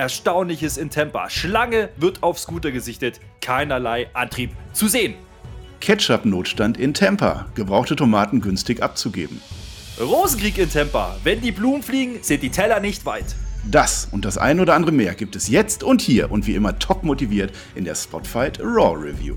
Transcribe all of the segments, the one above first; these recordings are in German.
Erstaunliches in Tampa. Schlange wird auf Scooter gesichtet. Keinerlei Antrieb zu sehen. Ketchup-Notstand in Tampa. Gebrauchte Tomaten günstig abzugeben. Rosenkrieg in Tampa. Wenn die Blumen fliegen, sind die Teller nicht weit. Das und das ein oder andere mehr gibt es jetzt und hier und wie immer top motiviert in der Spotfight Raw Review.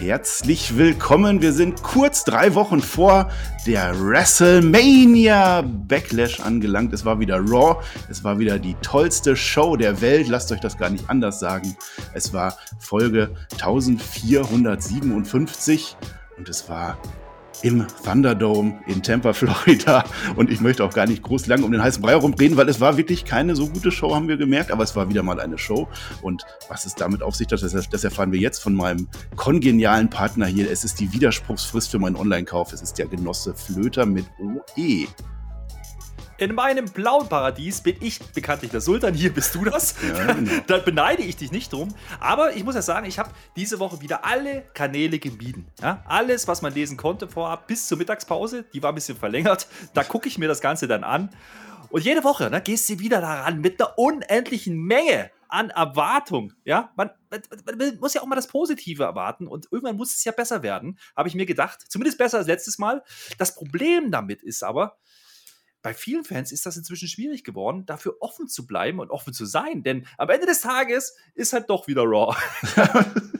Herzlich willkommen. Wir sind kurz drei Wochen vor der WrestleMania Backlash angelangt. Es war wieder Raw. Es war wieder die tollste Show der Welt. Lasst euch das gar nicht anders sagen. Es war Folge 1457 und es war im Thunderdome in Tampa, Florida. Und ich möchte auch gar nicht groß lang um den heißen Brei herumreden, weil es war wirklich keine so gute Show, haben wir gemerkt. Aber es war wieder mal eine Show. Und was es damit auf sich hat, das, das erfahren wir jetzt von meinem kongenialen Partner hier. Es ist die Widerspruchsfrist für meinen Online-Kauf. Es ist der Genosse Flöter mit OE. In meinem blauen Paradies bin ich bekanntlich der Sultan, hier bist du das. Ja, genau. da beneide ich dich nicht drum. Aber ich muss ja sagen, ich habe diese Woche wieder alle Kanäle gemieden. Ja? Alles, was man lesen konnte vorab, bis zur Mittagspause, die war ein bisschen verlängert. Da gucke ich mir das Ganze dann an. Und jede Woche ne, gehst du wieder daran mit einer unendlichen Menge an Erwartung. Ja, man, man, man, muss ja auch mal das Positive erwarten und irgendwann muss es ja besser werden, habe ich mir gedacht. Zumindest besser als letztes Mal. Das Problem damit ist aber, bei vielen Fans ist das inzwischen schwierig geworden, dafür offen zu bleiben und offen zu sein. Denn am Ende des Tages ist halt doch wieder Raw.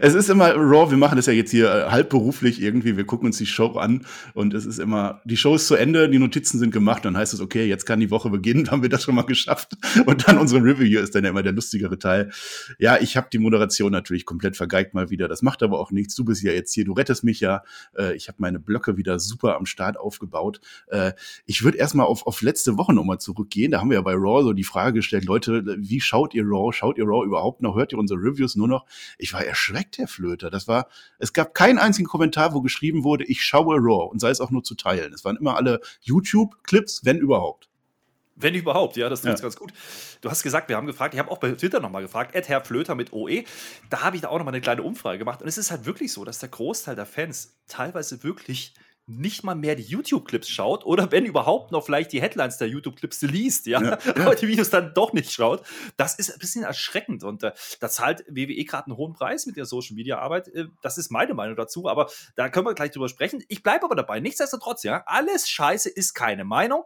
es ist immer Raw, wir machen das ja jetzt hier äh, halbberuflich irgendwie, wir gucken uns die Show an und es ist immer, die Show ist zu Ende, die Notizen sind gemacht, dann heißt es, okay, jetzt kann die Woche beginnen, haben wir das schon mal geschafft. Und dann unsere Review ist dann ja immer der lustigere Teil. Ja, ich habe die Moderation natürlich komplett vergeigt mal wieder, das macht aber auch nichts, du bist ja jetzt hier, du rettest mich ja, äh, ich habe meine Blöcke wieder super am Start aufgebaut. Äh, ich würde erstmal auf, auf letzte Woche nochmal zurückgehen, da haben wir ja bei Raw so die Frage gestellt, Leute, wie schaut ihr Raw, schaut ihr Raw überhaupt noch, hört ihr unsere Reviews nur noch? Ich war erschreckt, Herr Flöter. Das war, es gab keinen einzigen Kommentar, wo geschrieben wurde, ich schaue Raw und sei es auch nur zu teilen. Es waren immer alle YouTube-Clips, wenn überhaupt. Wenn überhaupt, ja, das tut ja. ganz gut. Du hast gesagt, wir haben gefragt, ich habe auch bei Twitter nochmal gefragt, Ed Herr Flöter mit OE. Da habe ich da auch nochmal eine kleine Umfrage gemacht. Und es ist halt wirklich so, dass der Großteil der Fans teilweise wirklich nicht mal mehr die YouTube-Clips schaut oder wenn überhaupt noch vielleicht die Headlines der YouTube-Clips liest, ja, ja, ja, aber die Videos dann doch nicht schaut. Das ist ein bisschen erschreckend und äh, da zahlt WWE gerade einen hohen Preis mit der Social-Media-Arbeit. Äh, das ist meine Meinung dazu, aber da können wir gleich drüber sprechen. Ich bleibe aber dabei. Nichtsdestotrotz, ja, alles Scheiße ist keine Meinung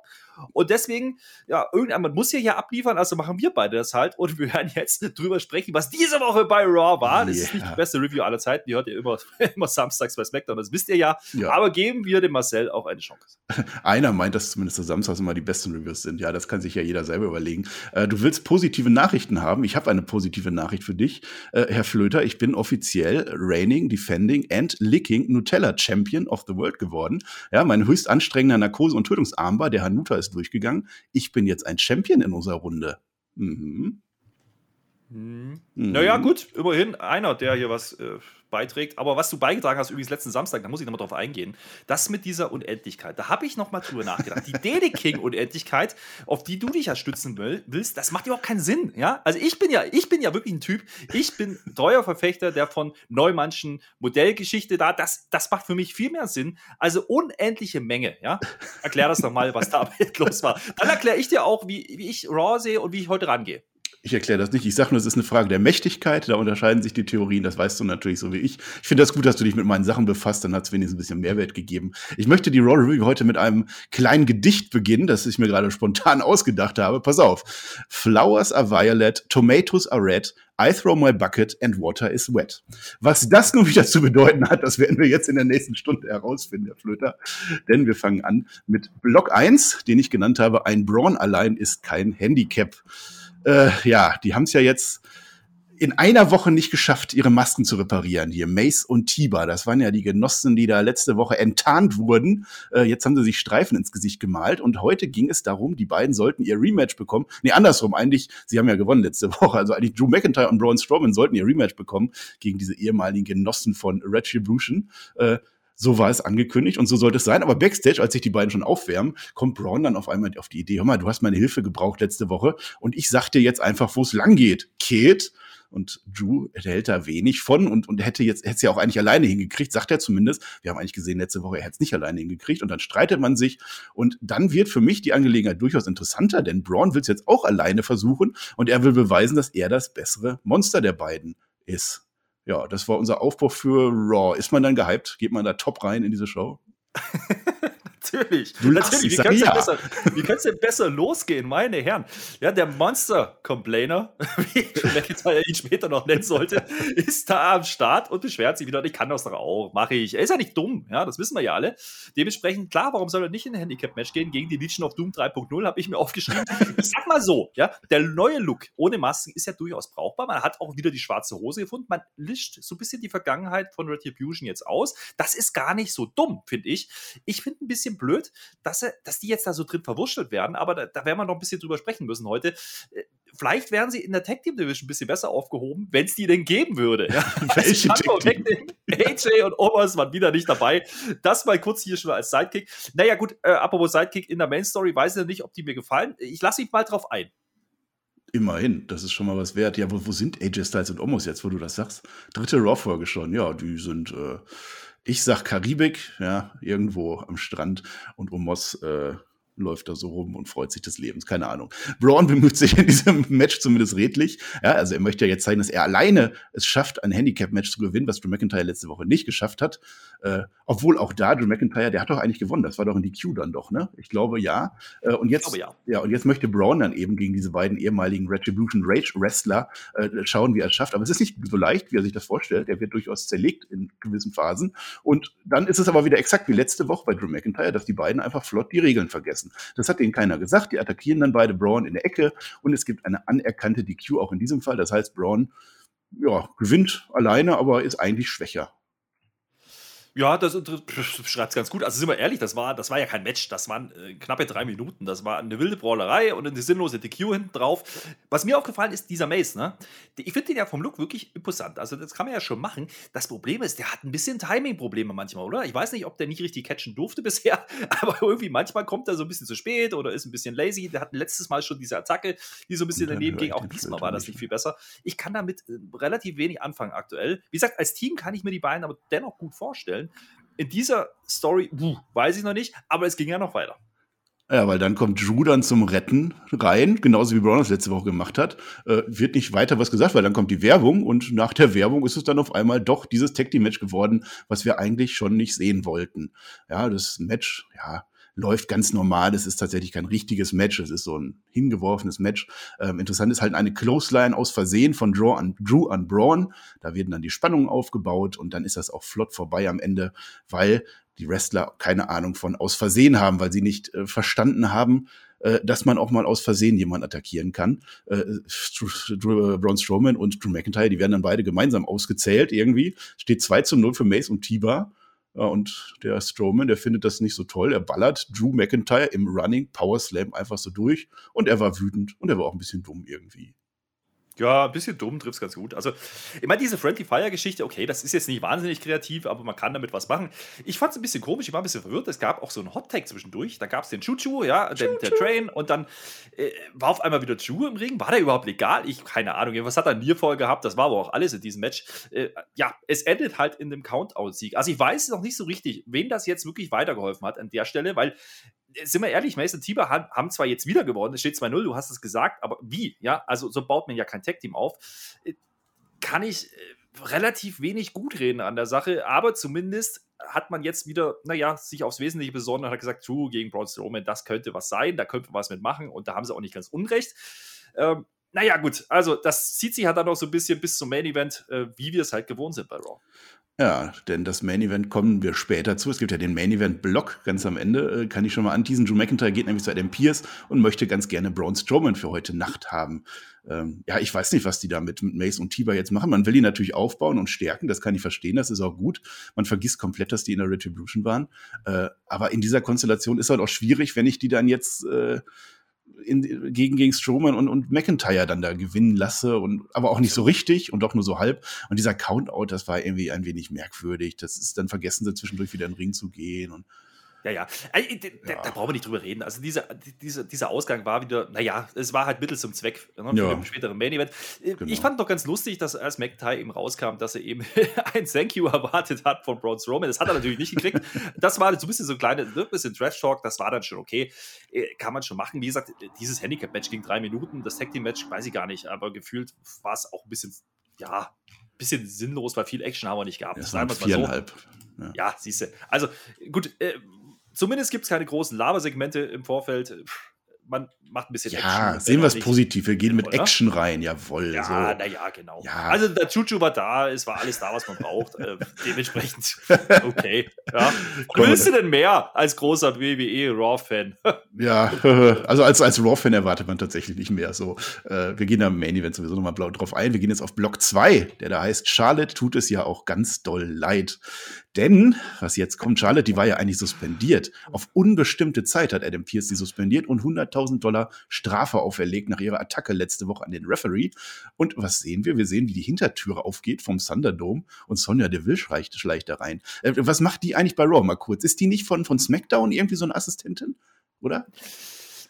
und deswegen, ja, irgendjemand muss hier ja abliefern, also machen wir beide das halt. Und wir werden jetzt drüber sprechen, was diese Woche bei Raw war. Das yeah. ist nicht die beste Review aller Zeiten. Die hört ihr immer, immer samstags bei SmackDown, das wisst ihr ja. ja. Aber geben wir dem Marcel auch eine Chance. Einer meint, dass zumindest samstags immer die besten Reviews sind. Ja, das kann sich ja jeder selber überlegen. Äh, du willst positive Nachrichten haben. Ich habe eine positive Nachricht für dich, äh, Herr Flöter. Ich bin offiziell Reigning, Defending and Licking Nutella Champion of the World geworden. Ja, mein höchst anstrengender Narkose- und Tötungsarmbar, der Hanuta, ist durchgegangen. Ich bin jetzt ein Champion in unserer Runde. Mhm. Mhm. Naja, gut, immerhin einer, der hier was äh, beiträgt. Aber was du beigetragen hast, übrigens letzten Samstag, da muss ich nochmal drauf eingehen, das mit dieser Unendlichkeit, da habe ich nochmal drüber nachgedacht. Die Daily King-Unendlichkeit, auf die du dich ja stützen will, willst, das macht überhaupt keinen Sinn. Ja? Also ich bin ja, ich bin ja wirklich ein Typ, ich bin treuer Verfechter der von Neumannschen Modellgeschichte da. Das, das macht für mich viel mehr Sinn. Also unendliche Menge. Ja? Erklär das doch mal, was da los war. Dann erkläre ich dir auch, wie, wie ich Raw sehe und wie ich heute rangehe. Ich erkläre das nicht. Ich sage nur, es ist eine Frage der Mächtigkeit. Da unterscheiden sich die Theorien. Das weißt du natürlich so wie ich. Ich finde das gut, dass du dich mit meinen Sachen befasst. Dann hat es wenigstens ein bisschen Mehrwert gegeben. Ich möchte die Raw Review heute mit einem kleinen Gedicht beginnen, das ich mir gerade spontan ausgedacht habe. Pass auf. Flowers are violet, tomatoes are red, I throw my bucket and water is wet. Was das nun wieder zu bedeuten hat, das werden wir jetzt in der nächsten Stunde herausfinden, Herr Flöter. Denn wir fangen an mit Block 1, den ich genannt habe. Ein Braun allein ist kein Handicap äh, ja, die haben es ja jetzt in einer Woche nicht geschafft, ihre Masken zu reparieren. Hier Mace und Tiba, das waren ja die Genossen, die da letzte Woche enttarnt wurden. Äh, jetzt haben sie sich Streifen ins Gesicht gemalt und heute ging es darum, die beiden sollten ihr Rematch bekommen. Nee, andersrum eigentlich, sie haben ja gewonnen letzte Woche. Also eigentlich Drew McIntyre und Braun Strowman sollten ihr Rematch bekommen gegen diese ehemaligen Genossen von Retribution. Äh, so war es angekündigt und so sollte es sein. Aber Backstage, als sich die beiden schon aufwärmen, kommt Braun dann auf einmal auf die Idee, hör mal, du hast meine Hilfe gebraucht letzte Woche und ich sag dir jetzt einfach, wo es lang geht. Kate. Und Drew hält da wenig von und, und hätte jetzt, hätte es ja auch eigentlich alleine hingekriegt, sagt er zumindest. Wir haben eigentlich gesehen letzte Woche, er hätte es nicht alleine hingekriegt und dann streitet man sich und dann wird für mich die Angelegenheit durchaus interessanter, denn Braun will es jetzt auch alleine versuchen und er will beweisen, dass er das bessere Monster der beiden ist ja, das war unser Aufbruch für Raw. Ist man dann gehypt? Geht man da top rein in diese Show? natürlich. Du lachst, natürlich. Wie kann es ja. denn, besser- wie denn besser losgehen, meine Herren? Ja, der Monster-Complainer, wie McIntyre ihn später noch nennen sollte, ist da am Start und beschwert sich wieder. Ich kann das doch auch, mache ich. Er ist ja nicht dumm, ja, das wissen wir ja alle. Dementsprechend, klar, warum soll er nicht in ein Handicap-Match gehen? Gegen die Legion of Doom 3.0 habe ich mir aufgeschrieben. Ich sag mal so, ja, der neue Look ohne Masken ist ja durchaus brauchbar. Man hat auch wieder die schwarze Hose gefunden. Man lischt so ein bisschen die Vergangenheit von Retribution jetzt aus. Das ist gar nicht so dumm, finde ich. Ich finde ein bisschen blöd, dass, er, dass die jetzt da so drin verwurschtelt werden, aber da, da werden wir noch ein bisschen drüber sprechen müssen heute. Äh, Vielleicht wären sie in der Tag Team Division ein bisschen besser aufgehoben, wenn es die denn geben würde. Ja? Welche Also, Tag Team? AJ und Omos waren wieder nicht dabei. Das mal kurz hier schon als Sidekick. Naja, gut, äh, apropos Sidekick in der Main Story, weiß ich nicht, ob die mir gefallen. Ich lasse mich mal drauf ein. Immerhin, das ist schon mal was wert. Ja, wo, wo sind AJ Styles und Omos jetzt, wo du das sagst? Dritte Raw-Folge schon. Ja, die sind, äh, ich sag Karibik, ja, irgendwo am Strand und Omos äh, läuft da so rum und freut sich des Lebens. Keine Ahnung. Braun bemüht sich in diesem Match zumindest redlich. Ja, also er möchte ja jetzt zeigen, dass er alleine es schafft, ein Handicap-Match zu gewinnen, was Drew McIntyre letzte Woche nicht geschafft hat. Äh, obwohl auch da, Drew McIntyre, der hat doch eigentlich gewonnen. Das war doch in die Q dann doch, ne? Ich glaube ja. Äh, und jetzt, glaube, ja, und jetzt möchte Braun dann eben gegen diese beiden ehemaligen Retribution Rage Wrestler äh, schauen, wie er es schafft. Aber es ist nicht so leicht, wie er sich das vorstellt. Er wird durchaus zerlegt in gewissen Phasen. Und dann ist es aber wieder exakt wie letzte Woche bei Drew McIntyre, dass die beiden einfach flott die Regeln vergessen. Das hat denen keiner gesagt. Die attackieren dann beide Braun in der Ecke und es gibt eine anerkannte DQ auch in diesem Fall. Das heißt, Braun ja, gewinnt alleine, aber ist eigentlich schwächer. Ja, das beschreibt es ganz gut. Also sind wir ehrlich, das war, das war ja kein Match, das waren äh, knappe drei Minuten. Das war eine wilde Brawlerei und eine sinnlose DQ hinten drauf. Was mir aufgefallen ist, dieser Mace, ne? Ich finde den ja vom Look wirklich imposant. Also das kann man ja schon machen. Das Problem ist, der hat ein bisschen Timing-Probleme manchmal, oder? Ich weiß nicht, ob der nicht richtig catchen durfte bisher, aber irgendwie manchmal kommt er so ein bisschen zu spät oder ist ein bisschen lazy. Der hat letztes Mal schon diese Attacke, die so ein bisschen daneben ging. Auch diesmal Flöter war das nicht. nicht viel besser. Ich kann damit äh, relativ wenig anfangen aktuell. Wie gesagt, als Team kann ich mir die beiden aber dennoch gut vorstellen. In dieser Story, puh, weiß ich noch nicht, aber es ging ja noch weiter. Ja, weil dann kommt Drew dann zum Retten rein, genauso wie Braun das letzte Woche gemacht hat. Äh, wird nicht weiter was gesagt, weil dann kommt die Werbung und nach der Werbung ist es dann auf einmal doch dieses Tag Team Match geworden, was wir eigentlich schon nicht sehen wollten. Ja, das Match, ja, läuft ganz normal. Es ist tatsächlich kein richtiges Match. Es ist so ein hingeworfenes Match. Ähm, interessant ist halt eine Clothesline aus Versehen von Drew an, Drew an Braun. Da werden dann die Spannungen aufgebaut und dann ist das auch flott vorbei am Ende, weil die Wrestler keine Ahnung von aus Versehen haben, weil sie nicht äh, verstanden haben, äh, dass man auch mal aus Versehen jemanden attackieren kann. Äh, äh, Braun Strowman und Drew McIntyre, die werden dann beide gemeinsam ausgezählt irgendwie. Steht 2 zu 0 für Mace und Tiba. Und der Strowman, der findet das nicht so toll. Er ballert Drew McIntyre im Running Power Slam einfach so durch. Und er war wütend und er war auch ein bisschen dumm irgendwie. Ja, ein bisschen dumm, trifft ganz gut. Also, ich meine, diese Friendly Fire-Geschichte, okay, das ist jetzt nicht wahnsinnig kreativ, aber man kann damit was machen. Ich fand es ein bisschen komisch, ich war ein bisschen verwirrt. Es gab auch so einen Hot-Tag zwischendurch. Da gab es den Choo-Choo, ja, den, der Train, und dann äh, war auf einmal wieder Choo im Ring. War der überhaupt legal? Ich, keine Ahnung. Was hat er Nier voll gehabt? Das war aber auch alles in diesem Match. Äh, ja, es endet halt in dem Count-Out-Sieg. Also, ich weiß noch nicht so richtig, wen das jetzt wirklich weitergeholfen hat an der Stelle, weil sind wir ehrlich, Mason Tiber haben, zwar jetzt wieder gewonnen, es steht 2-0, du hast es gesagt, aber wie? Ja, also so baut man ja kein Tag-Team auf. Äh, Kann ich äh, relativ wenig gut reden an der Sache, aber zumindest hat man jetzt wieder, naja, sich aufs Wesentliche besonnen und hat gesagt, True gegen Braun Strowman, das könnte was sein, da könnte man was mitmachen und da haben sie auch nicht ganz unrecht. Ähm, naja, gut, also das zieht sich halt dann noch so ein bisschen bis zum Main Event, äh, wie wir es halt gewohnt sind bei Raw. Ja, denn das Main Event kommen wir später zu. Es gibt ja den Main Event Block ganz am Ende. Äh, kann ich schon mal anteasen. Drew McIntyre geht nämlich zu Adam Pierce und möchte ganz gerne Braun Strowman für heute Nacht haben. Ähm, ja, ich weiß nicht, was die da mit, mit Mace und Tiber jetzt machen. Man will ihn natürlich aufbauen und stärken. Das kann ich verstehen. Das ist auch gut. Man vergisst komplett, dass die in der Retribution waren. Äh, aber in dieser Konstellation ist halt auch schwierig, wenn ich die dann jetzt äh, in, gegen, gegen Strowman und, und McIntyre dann da gewinnen lasse und aber auch nicht so richtig und doch nur so halb. Und dieser Countout, das war irgendwie ein wenig merkwürdig. Das ist dann vergessen sie zwischendurch wieder in den Ring zu gehen und ja, ja. Da, ja. da, brauchen wir nicht drüber reden. Also dieser, dieser, dieser Ausgang war wieder, naja, es war halt Mittel zum Zweck ne, für ja. den späteren Main Event. Äh, genau. Ich fand noch ganz lustig, dass als McIntyre eben rauskam, dass er eben ein Thank You erwartet hat von Braun Strowman. Das hat er natürlich nicht gekriegt. Das war so ein bisschen so ein kleines, ne, bisschen Trash-Talk, das war dann schon okay. Äh, kann man schon machen. Wie gesagt, dieses Handicap-Match ging drei Minuten. Das Tag-Team-Match weiß ich gar nicht, aber gefühlt war es auch ein bisschen, ja, bisschen sinnlos, weil viel Action haben wir nicht gehabt. Das waren viereinhalb. So. Ja, ja siehst du. Also gut, äh, Zumindest gibt es keine großen Labersegmente im Vorfeld man macht ein bisschen ja, Action. sehen wir es positiv. Wir gehen mit Action rein, jawohl. Ja, so. naja, genau. Ja. Also der Chuchu war da, es war alles da, was man braucht. äh, dementsprechend, okay. Ja. Willst du denn mehr als großer WWE Raw-Fan? ja, also als, als Raw-Fan erwartet man tatsächlich nicht mehr. So, äh, wir gehen da im Main Event sowieso nochmal blau drauf ein. Wir gehen jetzt auf Block 2, der da heißt, Charlotte tut es ja auch ganz doll leid. Denn, was jetzt kommt, Charlotte, die war ja eigentlich suspendiert. Auf unbestimmte Zeit hat Adam Pierce sie suspendiert und 100.000 Dollar Strafe auferlegt nach ihrer Attacke letzte Woche an den Referee. Und was sehen wir? Wir sehen, wie die Hintertüre aufgeht vom Thunderdome und Sonja Deville schleicht, schleicht da rein. Äh, was macht die eigentlich bei Raw? Mal kurz. Ist die nicht von, von SmackDown irgendwie so eine Assistentin? Oder?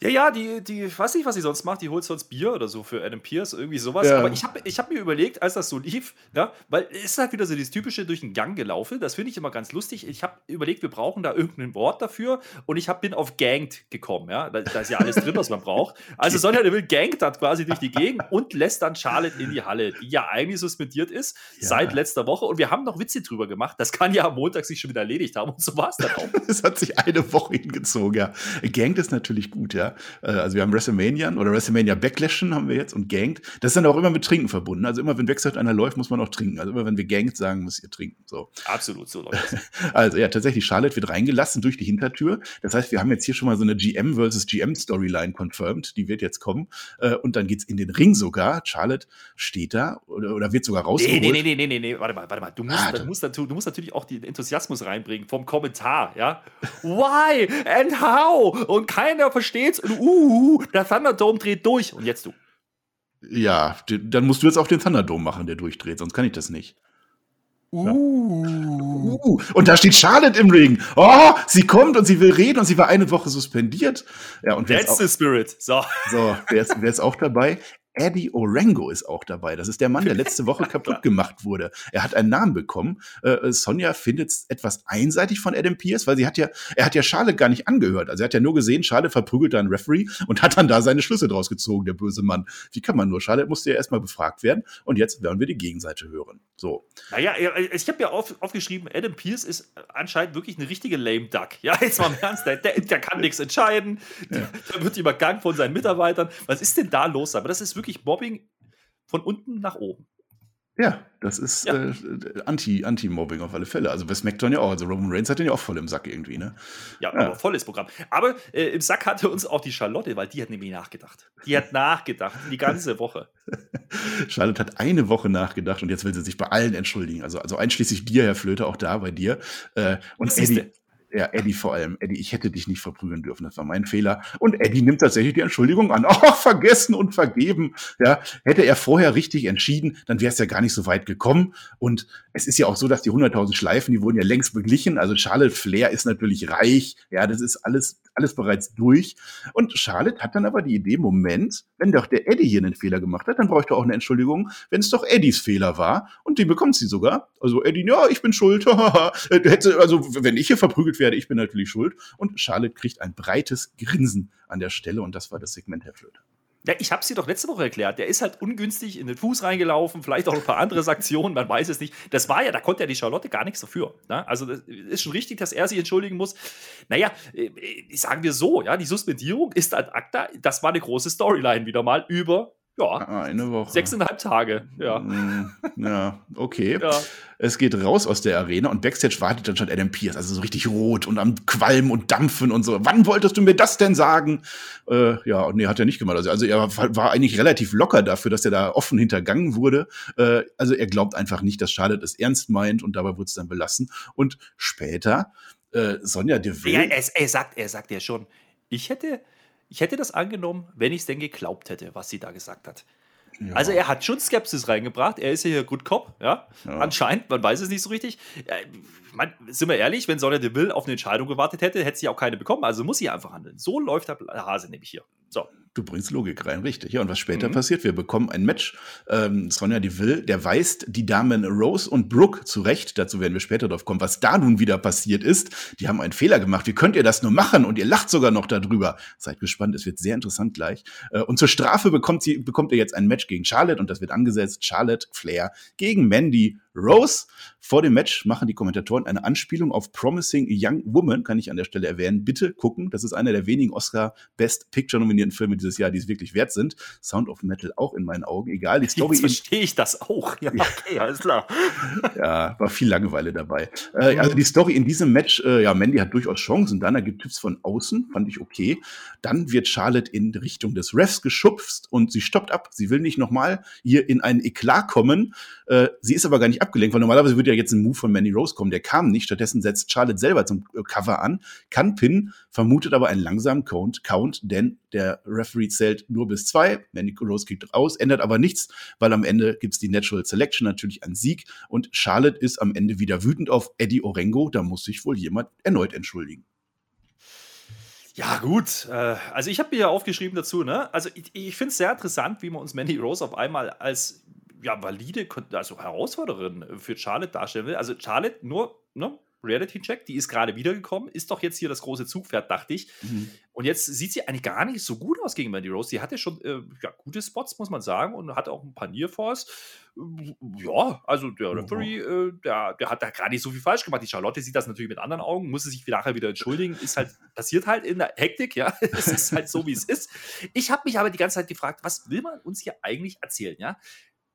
Ja, ja, die, die, weiß nicht, was sie sonst macht, die holt sonst Bier oder so für Adam Pierce, irgendwie sowas. Ja. Aber ich habe ich hab mir überlegt, als das so lief, ja, weil es ist halt wieder so dieses typische durch den Gang gelaufen, das finde ich immer ganz lustig. Ich habe überlegt, wir brauchen da irgendein Wort dafür und ich hab, bin auf ganged gekommen, ja. Da, da ist ja alles drin, was man braucht. Also Sonja Deville gangt hat quasi durch die Gegend und lässt dann Charlotte in die Halle, die ja eigentlich suspendiert ist ja. seit letzter Woche. Und wir haben noch Witze drüber gemacht. Das kann ja am Montag sich schon wieder erledigt haben und so war es dann auch. Es hat sich eine Woche hingezogen, ja. Gangt ist natürlich gut, ja. Äh, also wir haben WrestleMania oder WrestleMania Backlashen haben wir jetzt und Ganked. Das ist dann auch immer mit Trinken verbunden. Also immer, wenn Wechselt einer läuft, muss man auch trinken. Also immer, wenn wir Ganked sagen, müsst ihr trinken. So. Absolut, so läuft Also ja, tatsächlich, Charlotte wird reingelassen durch die Hintertür. Das heißt, wir haben jetzt hier schon mal so eine GM versus GM Storyline confirmed. Die wird jetzt kommen. Äh, und dann geht's in den Ring sogar. Charlotte steht da oder, oder wird sogar rausgeholt. Nee, nee, nee, nee, nee, nee, warte mal, warte mal. Du musst, ah, du, musst, du musst natürlich auch den Enthusiasmus reinbringen vom Kommentar, ja. Why and how? Und keiner versteht's. Und uh, der Thunderdome dreht durch. Und jetzt du. Ja, dann musst du jetzt auch den Thunderdome machen, der durchdreht, sonst kann ich das nicht. Uh. Ja. uh. Und da steht Charlotte im Ring. Oh, sie kommt und sie will reden und sie war eine Woche suspendiert. Ja, und That's the spirit. So. So, wer ist, wer ist auch dabei? Eddie Orango ist auch dabei. Das ist der Mann, der letzte Woche kaputt gemacht wurde. Er hat einen Namen bekommen. Äh, Sonja findet es etwas einseitig von Adam Pierce, weil sie hat ja, er hat ja Charlotte gar nicht angehört. Also er hat ja nur gesehen, Charlotte verprügelt einen Referee und hat dann da seine Schlüsse draus gezogen, der böse Mann. Wie kann man nur? Charlotte musste ja erstmal befragt werden und jetzt werden wir die Gegenseite hören. So. Naja, ich habe ja auf, aufgeschrieben, Adam Pierce ist anscheinend wirklich eine richtige lame Duck. Ja, jetzt mal im Ernst, der, der, der kann nichts entscheiden. Ja. Der, der wird übergangen von seinen Mitarbeitern. Was ist denn da los? Aber das ist wirklich wirklich Mobbing von unten nach oben. Ja, das ist ja. äh, Anti, Anti-Mobbing auf alle Fälle. Also bei SmackDown ja auch. Also Roman Reigns hat den ja auch voll im Sack irgendwie, ne? Ja, ja. aber volles Programm. Aber äh, im Sack hatte uns auch die Charlotte, weil die hat nämlich nachgedacht. Die hat nachgedacht, die ganze Woche. Charlotte hat eine Woche nachgedacht und jetzt will sie sich bei allen entschuldigen. Also, also einschließlich dir, Herr Flöter, auch da bei dir. Äh, und Eddie, ja, Eddie vor allem. Eddie, ich hätte dich nicht verprügeln dürfen, das war mein Fehler. Und Eddie nimmt tatsächlich die Entschuldigung an. Oh, vergessen und vergeben. Ja, hätte er vorher richtig entschieden, dann wäre es ja gar nicht so weit gekommen. Und es ist ja auch so, dass die 100.000 Schleifen, die wurden ja längst beglichen. Also Charlotte Flair ist natürlich reich. Ja, das ist alles alles bereits durch. Und Charlotte hat dann aber die Idee, Moment, wenn doch der Eddie hier einen Fehler gemacht hat, dann ich doch auch eine Entschuldigung, wenn es doch Eddies Fehler war. Und die bekommt sie sogar. Also Eddie, ja, ich bin schuld. Hätte, also wenn ich hier verprügelt werde, ich bin natürlich schuld. Und Charlotte kriegt ein breites Grinsen an der Stelle. Und das war das Segment, Herr Flöter. Ja, ich habe es dir doch letzte Woche erklärt. Der ist halt ungünstig in den Fuß reingelaufen, vielleicht auch ein paar andere Sanktionen, man weiß es nicht. Das war ja, da konnte ja die Charlotte gar nichts dafür. Ne? Also das ist schon richtig, dass er sich entschuldigen muss. Naja, äh, sagen wir so, ja, die Suspendierung ist ad acta. Das war eine große Storyline wieder mal über Ja. Eine Woche. Sechseinhalb Tage, ja. Mm, Ja, okay. Ja. Es geht raus aus der Arena und Backstage wartet dann schon Adam Pierce, also so richtig rot und am Qualmen und Dampfen und so. Wann wolltest du mir das denn sagen? Äh, ja, und nee, hat er nicht gemacht. Also, also er war, war eigentlich relativ locker dafür, dass er da offen hintergangen wurde. Äh, also er glaubt einfach nicht, dass Charlotte es ernst meint und dabei wurde es dann belassen. Und später äh, Sonja Deville. Ja, er, er, sagt, er sagt ja schon, ich hätte, ich hätte das angenommen, wenn ich es denn geglaubt hätte, was sie da gesagt hat. Ja. Also er hat schon Skepsis reingebracht. Er ist ja hier Good Cop, ja? Ja. Anscheinend, man weiß es nicht so richtig. Man, sind wir ehrlich, wenn Sonja Deville auf eine Entscheidung gewartet hätte, hätte sie auch keine bekommen. Also muss sie einfach handeln. So läuft der Hase nämlich hier. So. Du bringst Logik rein, richtig. Ja, und was später Mhm. passiert? Wir bekommen ein Match. Ähm, Sonja Deville, der weist die Damen Rose und Brooke zurecht. Dazu werden wir später drauf kommen, was da nun wieder passiert ist. Die haben einen Fehler gemacht. Wie könnt ihr das nur machen? Und ihr lacht sogar noch darüber. Seid gespannt, es wird sehr interessant gleich. Äh, und zur Strafe bekommt sie, bekommt ihr jetzt ein Match gegen Charlotte und das wird angesetzt. Charlotte Flair gegen Mandy Rose. Vor dem Match machen die Kommentatoren eine Anspielung auf Promising Young Woman, kann ich an der Stelle erwähnen. Bitte gucken. Das ist einer der wenigen Oscar Best Picture nominierten Filme dieses Jahr, die es wirklich wert sind. Sound of Metal auch in meinen Augen. Egal, die Story Jetzt verstehe ich das auch. Ja, okay, alles klar. ja, war viel Langeweile dabei. Äh, also die Story in diesem Match, äh, ja, Mandy hat durchaus Chancen. Dann gibt Tipps von außen, fand ich okay. Dann wird Charlotte in Richtung des Refs geschubst und sie stoppt ab. Sie will nicht nochmal hier in einen Eklat kommen. Äh, sie ist aber gar nicht abgelenkt, weil normalerweise würde ja jetzt ein Move von Mandy Rose kommen. Der kam nicht. Stattdessen setzt Charlotte selber zum äh, Cover an, kann pinnen, vermutet aber einen langsamen Count, Count, denn der Referee zählt nur bis zwei. Mandy Rose kickt raus, ändert aber nichts, weil am Ende gibt's die Natural Selection natürlich an Sieg und Charlotte ist am Ende wieder wütend auf Eddie Orengo. Da muss sich wohl jemand erneut entschuldigen. Ja, gut. Äh, also ich habe mir ja aufgeschrieben dazu, ne? Also ich, ich finde es sehr interessant, wie man uns Mandy Rose auf einmal als ja, valide, also Herausforderin für Charlotte darstellen will. Also Charlotte nur, ne? Reality-Check, die ist gerade wiedergekommen, ist doch jetzt hier das große Zugpferd, dachte ich. Und jetzt sieht sie eigentlich gar nicht so gut aus gegen Mandy Rose. Die hatte schon äh, ja, gute Spots, muss man sagen, und hat auch ein paar Nearfalls. Ja, also der Referee, äh, der, der hat da gar nicht so viel falsch gemacht. Die Charlotte sieht das natürlich mit anderen Augen, muss sich nachher wieder entschuldigen. Ist halt, passiert halt in der Hektik, ja. Es ist halt so, wie es ist. Ich habe mich aber die ganze Zeit gefragt, was will man uns hier eigentlich erzählen, ja?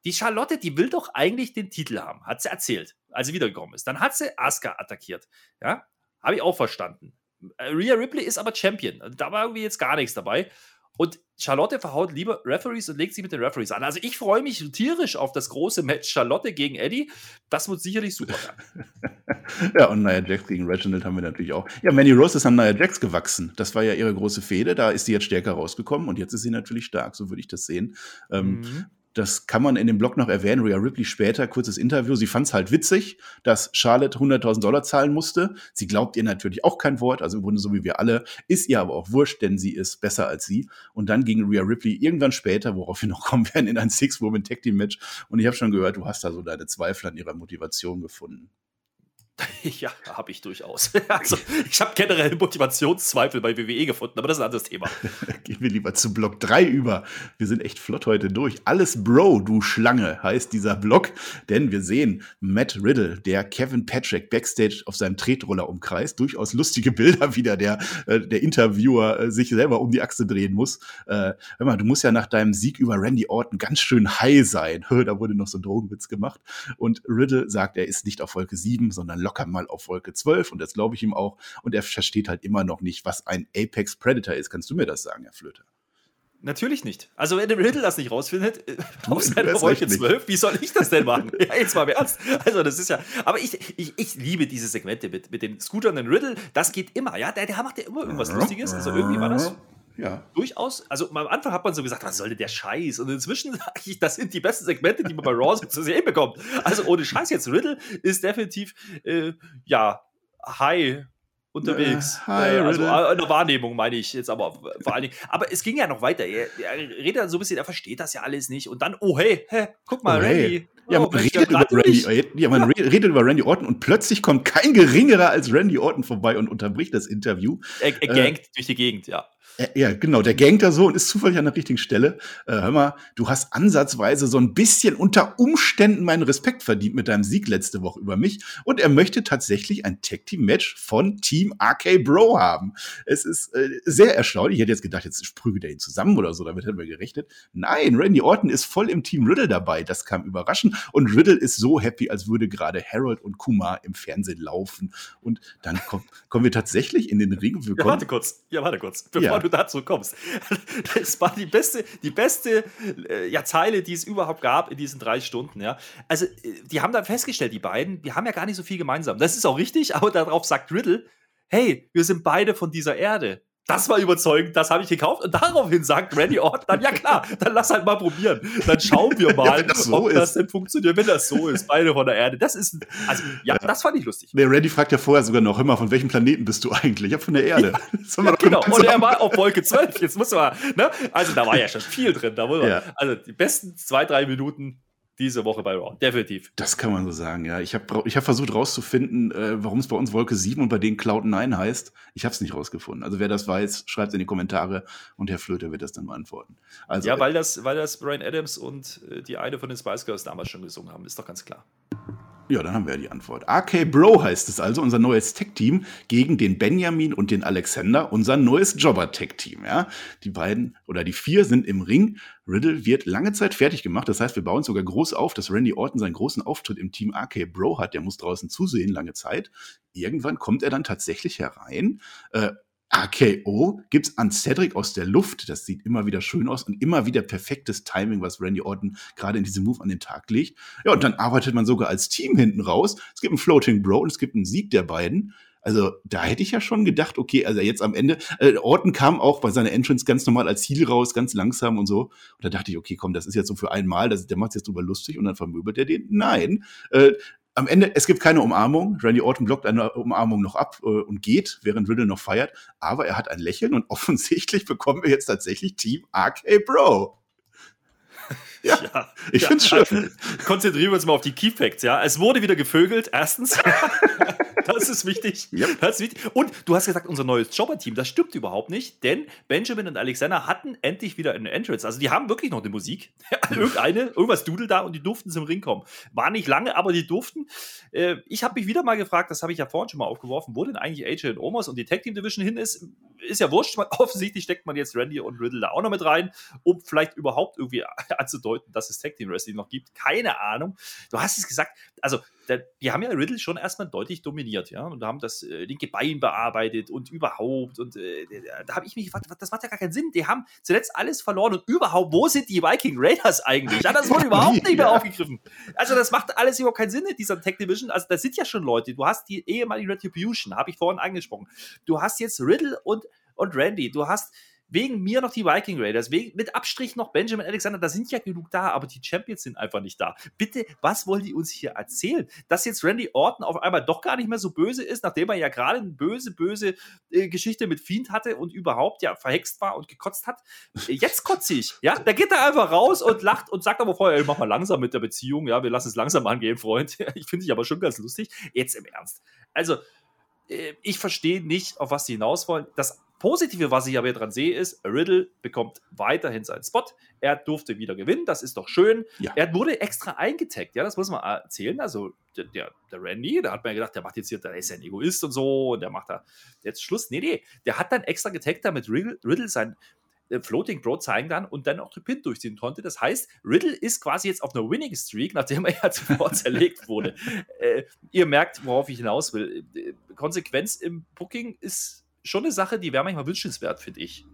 Die Charlotte, die will doch eigentlich den Titel haben, hat sie erzählt, als sie wiedergekommen ist. Dann hat sie Asuka attackiert, ja. Habe ich auch verstanden. Äh, Rhea Ripley ist aber Champion. Also Da war irgendwie jetzt gar nichts dabei. Und Charlotte verhaut lieber Referees und legt sich mit den Referees an. Also ich freue mich tierisch auf das große Match Charlotte gegen Eddie. Das wird sicherlich super werden. Ja, und Nia Jax gegen Reginald haben wir natürlich auch. Ja, Mandy Rose ist an Nia Jax gewachsen. Das war ja ihre große Fehde. Da ist sie jetzt stärker rausgekommen und jetzt ist sie natürlich stark. So würde ich das sehen. Ähm, Mhm. Das kann man in dem Blog noch erwähnen. Rhea Ripley später, kurzes Interview. Sie fand es halt witzig, dass Charlotte 100.000 Dollar zahlen musste. Sie glaubt ihr natürlich auch kein Wort, also im Grunde so wie wir alle. Ist ihr aber auch wurscht, denn sie ist besser als sie. Und dann ging Rhea Ripley irgendwann später, worauf wir noch kommen werden, in ein Six-Woman-Tag-Team-Match. Und ich habe schon gehört, du hast da so deine Zweifel an ihrer Motivation gefunden. Ja, habe ich durchaus. Also, ich habe generell Motivationszweifel bei WWE gefunden, aber das ist ein anderes Thema. Gehen wir lieber zu Block 3 über. Wir sind echt flott heute durch. Alles Bro, du Schlange, heißt dieser Block. Denn wir sehen Matt Riddle, der Kevin Patrick backstage auf seinem Tretroller umkreist. Durchaus lustige Bilder wieder, der, äh, der Interviewer äh, sich selber um die Achse drehen muss. Äh, hör mal, du musst ja nach deinem Sieg über Randy Orton ganz schön high sein. da wurde noch so ein Drogenwitz gemacht. Und Riddle sagt, er ist nicht auf Wolke 7, sondern locker mal auf Wolke 12. Und das glaube ich ihm auch. Und er versteht halt immer noch nicht, was ein Apex Predator ist. Kannst du mir das sagen, Herr Flöter? Natürlich nicht. Also, wenn der Riddle das nicht rausfindet, äh, Du- auf seiner Wolke recht nicht. 12, wie soll ich das denn machen? ja, jetzt mal im Ernst. Also, das ist ja. Aber ich, ich, ich liebe diese Segmente mit, mit den Scootern und Riddle. Das geht immer, ja. Der, der macht ja immer irgendwas Lustiges. Also, irgendwie war das Ja. durchaus. Also, am Anfang hat man so gesagt, was soll denn der Scheiß? Und inzwischen sage ich, das sind die besten Segmente, die man bei Raw so zu sehen bekommt. Also, ohne Scheiß jetzt. Riddle ist definitiv, äh, ja, high unterwegs. Äh, hi, äh, also Riddle. äh, Wahrnehmung meine ich jetzt aber vor allen Dingen. Aber es ging ja noch weiter. Er, er redet dann so ein bisschen, er versteht das ja alles nicht. Und dann, oh hey, hä, guck mal, Oh, hey. Randy. Ja, oh, man, redet über. Randy, ja, man re- redet über Randy Orton und plötzlich kommt kein geringerer als Randy Orton vorbei und unterbricht das Interview. Er, er Äh, durch die Gegend, ja. Ja, genau, der gangt da so und ist zufällig an der richtigen Stelle. Äh, hör mal, du hast ansatzweise so ein bisschen unter Umständen meinen Respekt verdient mit deinem Sieg letzte Woche über mich. Und er möchte tatsächlich ein Tag-Team-Match von Team RK Bro haben. Es ist äh, sehr erstaunlich. Ich hätte jetzt gedacht, jetzt prügelt er ihn zusammen oder so, damit hätten wir gerechnet. Nein, Randy Orton ist voll im Team Riddle dabei. Das kam überraschend. Und Riddle ist so happy, als würde gerade Harold und Kumar im Fernsehen laufen. Und dann kommt, kommen wir tatsächlich in den Ring. Ja, warte kurz. Ja, warte kurz. Bevor ja du dazu kommst. Das war die beste, die beste äh, ja, Zeile, die es überhaupt gab in diesen drei Stunden. Ja. Also, äh, die haben dann festgestellt, die beiden, wir haben ja gar nicht so viel gemeinsam. Das ist auch richtig, aber darauf sagt Riddle, hey, wir sind beide von dieser Erde. Das war überzeugend, das habe ich gekauft. Und daraufhin sagt Randy Orton dann, ja klar, dann lass halt mal probieren. Dann schauen wir mal, ja, das so ob ist. das denn funktioniert, wenn das so ist. Beide von der Erde. Das ist, also, ja, ja. das fand ich lustig. Der Randy fragt ja vorher sogar noch, immer, von welchem Planeten bist du eigentlich? Ja, von der Erde. Ja, genau, und er war auf Wolke 12. Jetzt muss man, ne? Also, da war ja schon viel drin. Da man, Also, die besten zwei, drei Minuten diese Woche bei Raw. Definitiv. Das kann man so sagen, ja. Ich habe ich hab versucht rauszufinden, äh, warum es bei uns Wolke 7 und bei denen Cloud 9 heißt. Ich habe es nicht rausgefunden. Also wer das weiß, schreibt es in die Kommentare und Herr Flöter wird das dann beantworten. Also, ja, weil das, weil das Brian Adams und äh, die eine von den Spice Girls damals schon gesungen haben, ist doch ganz klar. Ja, dann haben wir ja die Antwort. RK Bro heißt es also, unser neues Tech-Team gegen den Benjamin und den Alexander, unser neues Jobber-Tech-Team. Ja? Die beiden oder die vier sind im Ring. Riddle wird lange Zeit fertig gemacht. Das heißt, wir bauen sogar groß auf, dass Randy Orton seinen großen Auftritt im Team RK Bro hat. Der muss draußen zusehen, lange Zeit. Irgendwann kommt er dann tatsächlich herein. Äh, AKO gibt's an Cedric aus der Luft. Das sieht immer wieder schön aus und immer wieder perfektes Timing, was Randy Orton gerade in diesem Move an den Tag legt. Ja, und dann arbeitet man sogar als Team hinten raus. Es gibt einen Floating Bro und es gibt einen Sieg der beiden. Also da hätte ich ja schon gedacht, okay, also jetzt am Ende, äh, Orton kam auch bei seiner Entrance ganz normal als Heal raus, ganz langsam und so. Und da dachte ich, okay, komm, das ist jetzt so für einmal, das, der macht jetzt drüber lustig und dann vermöbelt er den. Nein, äh, am Ende, es gibt keine Umarmung. Randy Orton blockt eine Umarmung noch ab äh, und geht, während Riddle noch feiert. Aber er hat ein Lächeln und offensichtlich bekommen wir jetzt tatsächlich Team RK Bro. Ja, ja, ich ja, finde es schön. Konzentrieren wir uns mal auf die Key Facts, ja. Es wurde wieder gevögelt, erstens. Das ist wichtig. Yep. Das ist wichtig. Und du hast gesagt, unser neues Jobber-Team, das stimmt überhaupt nicht, denn Benjamin und Alexander hatten endlich wieder eine Entrance. Also die haben wirklich noch eine Musik. Irgendeine, irgendwas dudelt da und die durften zum Ring kommen. War nicht lange, aber die durften. Äh, ich habe mich wieder mal gefragt, das habe ich ja vorhin schon mal aufgeworfen, wo denn eigentlich AJ und Omos und die Tag Team Division hin ist. Ist ja wurscht. Offensichtlich steckt man jetzt Randy und Riddle da auch noch mit rein, um vielleicht überhaupt irgendwie anzudeuten, dass es Tag Team Wrestling noch gibt. Keine Ahnung. Du hast es gesagt, also der, die haben ja Riddle schon erstmal deutlich dominiert, ja, und haben das äh, linke Bein bearbeitet und überhaupt. Und äh, da habe ich mich gefragt, das macht ja gar keinen Sinn. Die haben zuletzt alles verloren und überhaupt, wo sind die Viking Raiders eigentlich? Ja, das wurde überhaupt nicht mehr aufgegriffen. Also, das macht alles überhaupt keinen Sinn in dieser Tech Division. Also, da sind ja schon Leute. Du hast die ehemalige Retribution, habe ich vorhin angesprochen. Du hast jetzt Riddle und, und Randy. Du hast wegen mir noch die Viking Raiders, wegen, mit Abstrich noch Benjamin Alexander, da sind ja genug da, aber die Champions sind einfach nicht da. Bitte, was wollen die uns hier erzählen? Dass jetzt Randy Orton auf einmal doch gar nicht mehr so böse ist, nachdem er ja gerade eine böse, böse äh, Geschichte mit Fiend hatte und überhaupt ja verhext war und gekotzt hat. Äh, jetzt kotze ich, ja? Da geht er einfach raus und lacht und sagt aber vorher, ey, mach mal langsam mit der Beziehung, ja, wir lassen es langsam angehen, Freund. ich finde dich aber schon ganz lustig. Jetzt im Ernst. Also, äh, ich verstehe nicht, auf was sie hinaus wollen. Das Positive, was ich aber hier dran sehe, ist, Riddle bekommt weiterhin seinen Spot. Er durfte wieder gewinnen, das ist doch schön. Ja. Er wurde extra eingetaggt, ja, das muss man erzählen. Also der, der, der Randy, da hat man ja gedacht, der macht jetzt hier, der ist ja ein Egoist und so und der macht da jetzt Schluss. Nee, nee, der hat dann extra getaggt, damit Riddle, Riddle sein äh, Floating Bro zeigen kann und dann auch den Pin durchziehen konnte. Das heißt, Riddle ist quasi jetzt auf einer Winning Streak, nachdem er ja zuvor zerlegt wurde. Äh, ihr merkt, worauf ich hinaus will. Äh, Konsequenz im Booking ist schon eine Sache, die wäre manchmal wünschenswert, finde ich.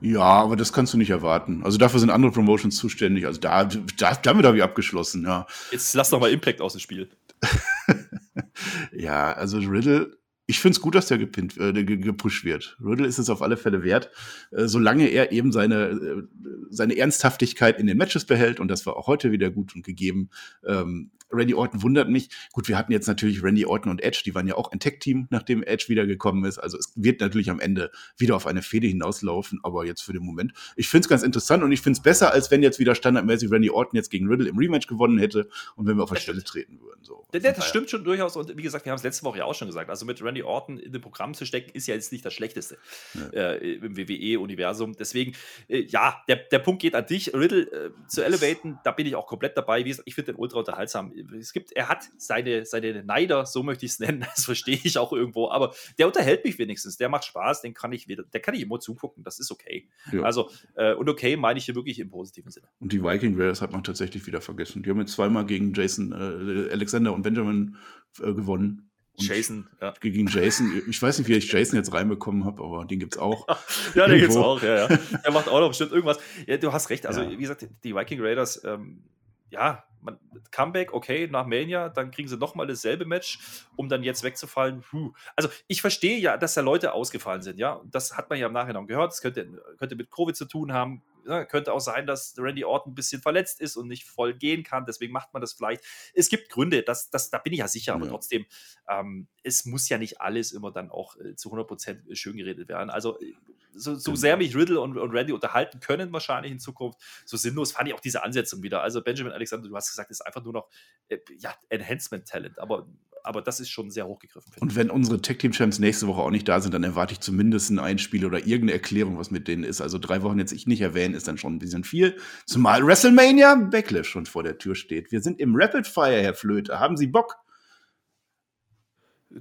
Ja, aber das kannst du nicht erwarten. Also dafür sind andere Promotions zuständig. Also da, da damit habe ich abgeschlossen, ja. Jetzt lass doch mal Impact aus dem Spiel. ja, also Riddle ich finde es gut, dass der gepinnt, äh, gepusht wird. Riddle ist es auf alle Fälle wert, äh, solange er eben seine, äh, seine Ernsthaftigkeit in den Matches behält. Und das war auch heute wieder gut und gegeben. Ähm, Randy Orton wundert mich. Gut, wir hatten jetzt natürlich Randy Orton und Edge, die waren ja auch ein Tech-Team, nachdem Edge wiedergekommen ist. Also es wird natürlich am Ende wieder auf eine Fehde hinauslaufen, aber jetzt für den Moment. Ich finde es ganz interessant und ich finde es besser, als wenn jetzt wieder standardmäßig Randy Orton jetzt gegen Riddle im Rematch gewonnen hätte und wenn wir auf der Stelle treten würden. So. Das, das stimmt schon durchaus und wie gesagt, wir haben es letzte Woche ja auch schon gesagt. Also mit Randy Randy Orton in den Programm zu stecken, ist ja jetzt nicht das Schlechteste ja. äh, im WWE-Universum. Deswegen, äh, ja, der, der Punkt geht an dich. Riddle äh, zu elevaten, da bin ich auch komplett dabei. Wie gesagt, ich finde den ultra unterhaltsam. Es gibt, er hat seine, seine Neider, so möchte ich es nennen, das verstehe ich auch irgendwo, aber der unterhält mich wenigstens. Der macht Spaß, den kann ich wieder, der kann ich immer zugucken. Das ist okay. Ja. Also, äh, und okay meine ich hier wirklich im positiven Sinne. Und die Viking Raiders hat man tatsächlich wieder vergessen. Die haben jetzt zweimal gegen Jason, äh, Alexander und Benjamin äh, gewonnen. Und Jason, ja. Gegen Jason. Ich weiß nicht, wie ich Jason jetzt reinbekommen habe, aber den gibt's auch. ja, den gibt's auch, ja, ja. Er macht auch noch bestimmt irgendwas. Ja, du hast recht. Also, ja. wie gesagt, die Viking Raiders, ähm, ja, man, Comeback, okay, nach Mania, dann kriegen sie nochmal dasselbe Match, um dann jetzt wegzufallen. Puh. Also ich verstehe ja, dass da Leute ausgefallen sind, ja. Das hat man ja im Nachhinein gehört. Das könnte, könnte mit Covid zu tun haben. Ja, könnte auch sein, dass Randy Orton ein bisschen verletzt ist und nicht voll gehen kann. Deswegen macht man das vielleicht. Es gibt Gründe, das, das, da bin ich ja sicher, aber ja. trotzdem, ähm, es muss ja nicht alles immer dann auch äh, zu 100% schön geredet werden. Also äh, so, so genau. sehr mich Riddle und, und Randy unterhalten können, wahrscheinlich in Zukunft, so sinnlos fand ich auch diese Ansetzung wieder. Also Benjamin Alexander, du hast gesagt, ist einfach nur noch äh, ja, Enhancement-Talent, aber aber das ist schon sehr hochgegriffen. Und wenn unsere Tech Team Champs nächste Woche auch nicht da sind, dann erwarte ich zumindest ein Einspiel oder irgendeine Erklärung, was mit denen ist. Also drei Wochen jetzt ich nicht erwähnen, ist dann schon ein bisschen viel. Zumal WrestleMania Backlash schon vor der Tür steht. Wir sind im Rapid Fire, Herr Flöte. Haben Sie Bock?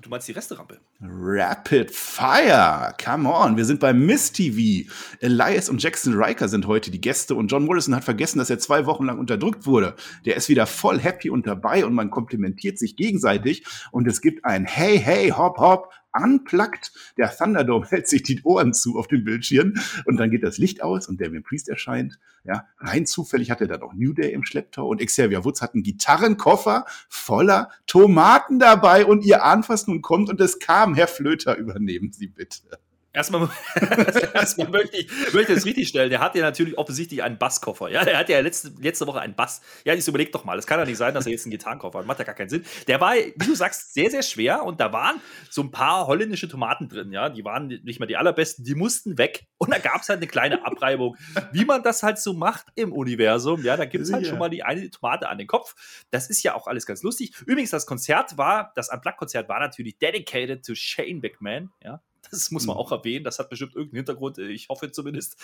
Du meinst die Resterampe? Rapid Fire, come on, wir sind bei Miss TV. Elias und Jackson Riker sind heute die Gäste und John Morrison hat vergessen, dass er zwei Wochen lang unterdrückt wurde. Der ist wieder voll happy und dabei und man komplimentiert sich gegenseitig und es gibt ein Hey, hey, hopp, hopp, unplugged. Der Thunderdome hält sich die Ohren zu auf dem Bildschirm und dann geht das Licht aus und Damien Priest erscheint. Ja, rein zufällig hat er dann auch New Day im Schlepptau und Xavier Woods hat einen Gitarrenkoffer voller Tomaten dabei und ihr was nun kommt und es kam. Herr Flöter, übernehmen Sie bitte. Erstmal, erstmal möchte, ich, möchte das richtig stellen. Der hat ja natürlich offensichtlich einen Basskoffer. Ja, der hat ja letzte, letzte Woche einen Bass. Ja, ich überleg doch mal. Es kann ja nicht sein, dass er jetzt einen Gitarrenkoffer hat. Macht ja gar keinen Sinn. Der war, wie du sagst, sehr, sehr schwer und da waren so ein paar holländische Tomaten drin. Ja, die waren nicht mal die allerbesten. Die mussten weg und da gab es halt eine kleine Abreibung. Wie man das halt so macht im Universum. Ja, da gibt es halt schon mal die eine Tomate an den Kopf. Das ist ja auch alles ganz lustig. Übrigens, das Konzert war, das Unplugged-Konzert war natürlich dedicated to Shane McMahon. Ja, das muss man mhm. auch erwähnen. Das hat bestimmt irgendeinen Hintergrund. Ich hoffe zumindest.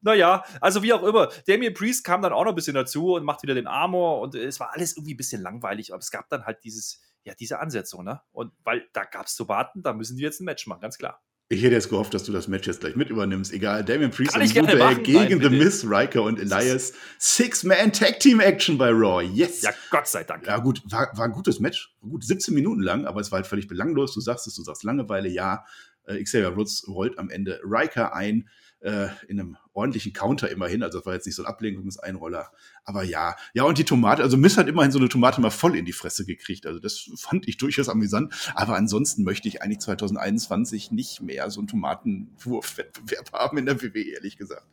Naja, also wie auch immer. Damien Priest kam dann auch noch ein bisschen dazu und macht wieder den Armor und es war alles irgendwie ein bisschen langweilig. Aber es gab dann halt dieses, ja, diese Ansetzung, ne? Und weil da gab es zu warten, da müssen die jetzt ein Match machen, ganz klar. Ich hätte jetzt gehofft, dass du das Match jetzt gleich mit übernimmst. Egal, Damien Priest und Luther gegen Nein, The Miss, Riker und Elias. Six-Man-Tag-Team-Action bei Raw. Yes. Ja, Gott sei Dank. Ja, gut, war, war ein gutes Match. Gut, 17 Minuten lang, aber es war halt völlig belanglos. Du sagst es, du sagst Langeweile, ja. Äh, Xavier Woods rollt am Ende Riker ein, äh, in einem ordentlichen Counter immerhin. Also das war jetzt nicht so ein Ablenkungseinroller. Aber ja, ja, und die Tomate, also Miss hat immerhin so eine Tomate mal voll in die Fresse gekriegt. Also das fand ich durchaus amüsant. Aber ansonsten möchte ich eigentlich 2021 nicht mehr so einen Tomatenwurfwettbewerb haben in der WWE, ehrlich gesagt.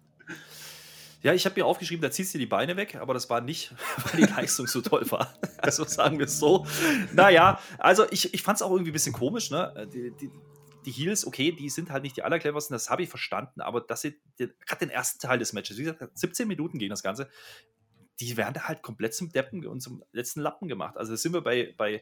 Ja, ich habe mir aufgeschrieben, da ziehst du die Beine weg, aber das war nicht, weil die Leistung so toll war. Also sagen wir es so. Naja, also ich, ich fand es auch irgendwie ein bisschen komisch, ne? Die, die, die Heels, okay, die sind halt nicht die allercleversten, das habe ich verstanden, aber dass sie gerade den ersten Teil des Matches, wie gesagt, 17 Minuten gegen das Ganze, die werden halt komplett zum Deppen und zum letzten Lappen gemacht. Also sind wir bei, bei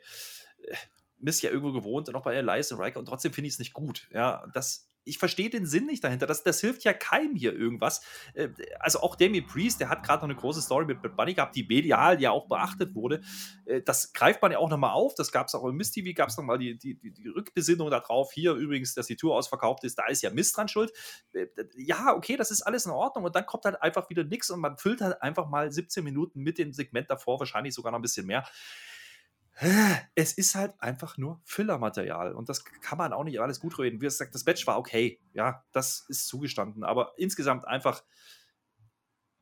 äh, Miss ja irgendwo gewohnt und auch bei Elias und Riker und trotzdem finde ich es nicht gut. Ja, das ich verstehe den Sinn nicht dahinter. Das, das hilft ja keinem hier irgendwas. Äh, also auch Damien Priest, der hat gerade noch eine große Story mit, mit Bunny gehabt, die medial ja auch beachtet wurde. Äh, das greift man ja auch nochmal auf. Das gab es auch im Mist TV, gab es nochmal die, die, die, Rückbesinnung darauf. Hier übrigens, dass die Tour ausverkauft ist, da ist ja Mist dran schuld. Äh, ja, okay, das ist alles in Ordnung. Und dann kommt halt einfach wieder nichts und man füllt halt einfach mal 17 Minuten mit dem Segment davor, wahrscheinlich sogar noch ein bisschen mehr es ist halt einfach nur Füllermaterial und das kann man auch nicht alles gut reden. Wie gesagt, das Match war okay, ja, das ist zugestanden, aber insgesamt einfach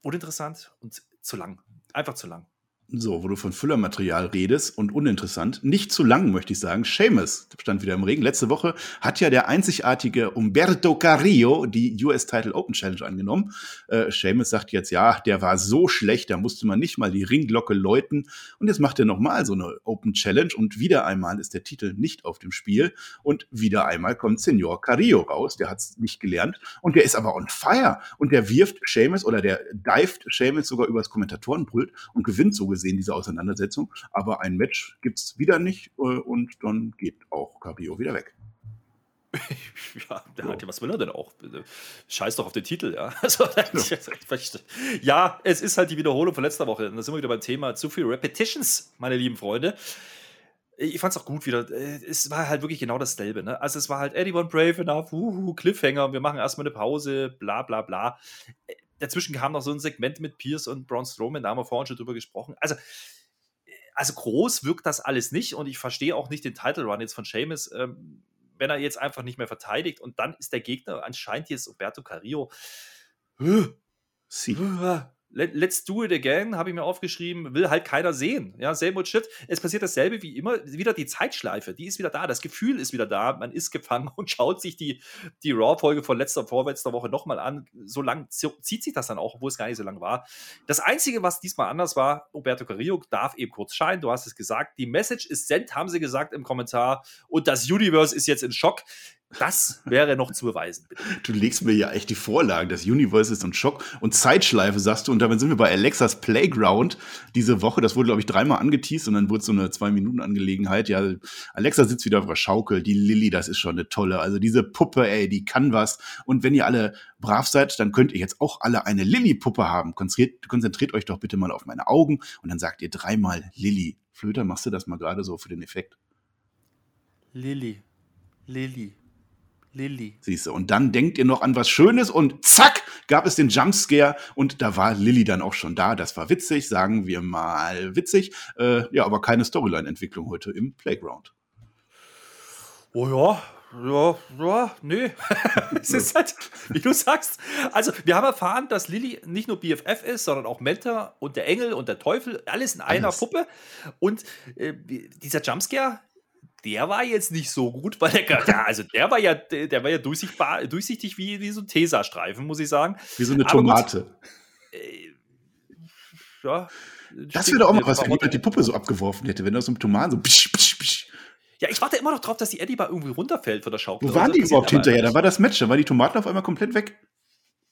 uninteressant und zu lang. Einfach zu lang. So, wo du von Füllermaterial redest und uninteressant, nicht zu lang, möchte ich sagen. Seamus stand wieder im Regen. Letzte Woche hat ja der einzigartige Umberto Carrillo die US Title Open Challenge angenommen. Äh, Seamus sagt jetzt, ja, der war so schlecht, da musste man nicht mal die Ringglocke läuten. Und jetzt macht er nochmal so eine Open Challenge und wieder einmal ist der Titel nicht auf dem Spiel. Und wieder einmal kommt Senor Carrillo raus, der hat es nicht gelernt. Und der ist aber on fire. Und der wirft Seamus oder der dived Seamus sogar übers Kommentatorenpult und gewinnt so gesehen diese Auseinandersetzung. Aber ein Match gibt es wieder nicht äh, und dann geht auch Cabrio wieder weg. ja, der hat ja, was will er denn auch? Scheiß doch auf den Titel, ja. Also, ja, es ist halt die Wiederholung von letzter Woche. Da sind wir wieder beim Thema zu viel Repetitions, meine lieben Freunde. Ich fand es auch gut wieder. Es war halt wirklich genau dasselbe. Ne? Also es war halt Eddie One Brave enough, uhu, Cliffhanger, wir machen erstmal eine Pause, bla bla bla. Dazwischen kam noch so ein Segment mit Pierce und Braun Strowman, da haben wir vorhin schon drüber gesprochen. Also, also groß wirkt das alles nicht und ich verstehe auch nicht den Title Run jetzt von Seamus. Ähm, wenn er jetzt einfach nicht mehr verteidigt und dann ist der Gegner anscheinend jetzt Roberto Carrillo. Sie let's do it again, habe ich mir aufgeschrieben, will halt keiner sehen. Ja, same shit. Es passiert dasselbe wie immer, wieder die Zeitschleife, die ist wieder da, das Gefühl ist wieder da, man ist gefangen und schaut sich die, die Raw-Folge von letzter, vorletzter Woche nochmal an. So lang zieht sich das dann auch, obwohl es gar nicht so lang war. Das Einzige, was diesmal anders war, Roberto Carrillo darf eben kurz scheinen, du hast es gesagt, die Message ist sent, haben sie gesagt im Kommentar und das Universe ist jetzt in Schock. Das wäre noch zu beweisen. Bitte. Du legst mir ja echt die Vorlagen. Das Universe ist ein Schock. Und Zeitschleife sagst du. Und damit sind wir bei Alexas Playground diese Woche. Das wurde, glaube ich, dreimal angeteased und dann wurde es so eine Zwei-Minuten-Angelegenheit. Ja, Alexa sitzt wieder auf der Schaukel. Die Lilly, das ist schon eine tolle. Also diese Puppe, ey, die kann was. Und wenn ihr alle brav seid, dann könnt ihr jetzt auch alle eine Lilly-Puppe haben. Konzentriert, konzentriert euch doch bitte mal auf meine Augen. Und dann sagt ihr dreimal Lilly. Flöter, machst du das mal gerade so für den Effekt? Lilly. Lilly. Lilly. Siehst du, und dann denkt ihr noch an was Schönes und zack, gab es den Jumpscare und da war Lilly dann auch schon da. Das war witzig, sagen wir mal witzig. Äh, ja, aber keine Storyline-Entwicklung heute im Playground. Oh ja, ja, ja, nee. es ist halt, wie du sagst. Also, wir haben erfahren, dass Lilly nicht nur BFF ist, sondern auch Mentor und der Engel und der Teufel, alles in einer alles. Puppe. Und äh, dieser Jumpscare, der war jetzt nicht so gut, weil der, ja, also der war ja, der war ja durchsichtbar, durchsichtig wie, wie so ein Tesastreifen, muss ich sagen. Wie so eine Tomate. Gut, äh, ja. Das wäre auch mal was, wenn jemand die Puppe so abgeworfen hätte, wenn er so ein Tomaten so psch, psch, psch. Ja, ich warte immer noch drauf, dass die Eddie mal irgendwie runterfällt von der Schaukel. Wo waren die überhaupt hinterher? Da war das Match, da war die Tomaten auf einmal komplett weg.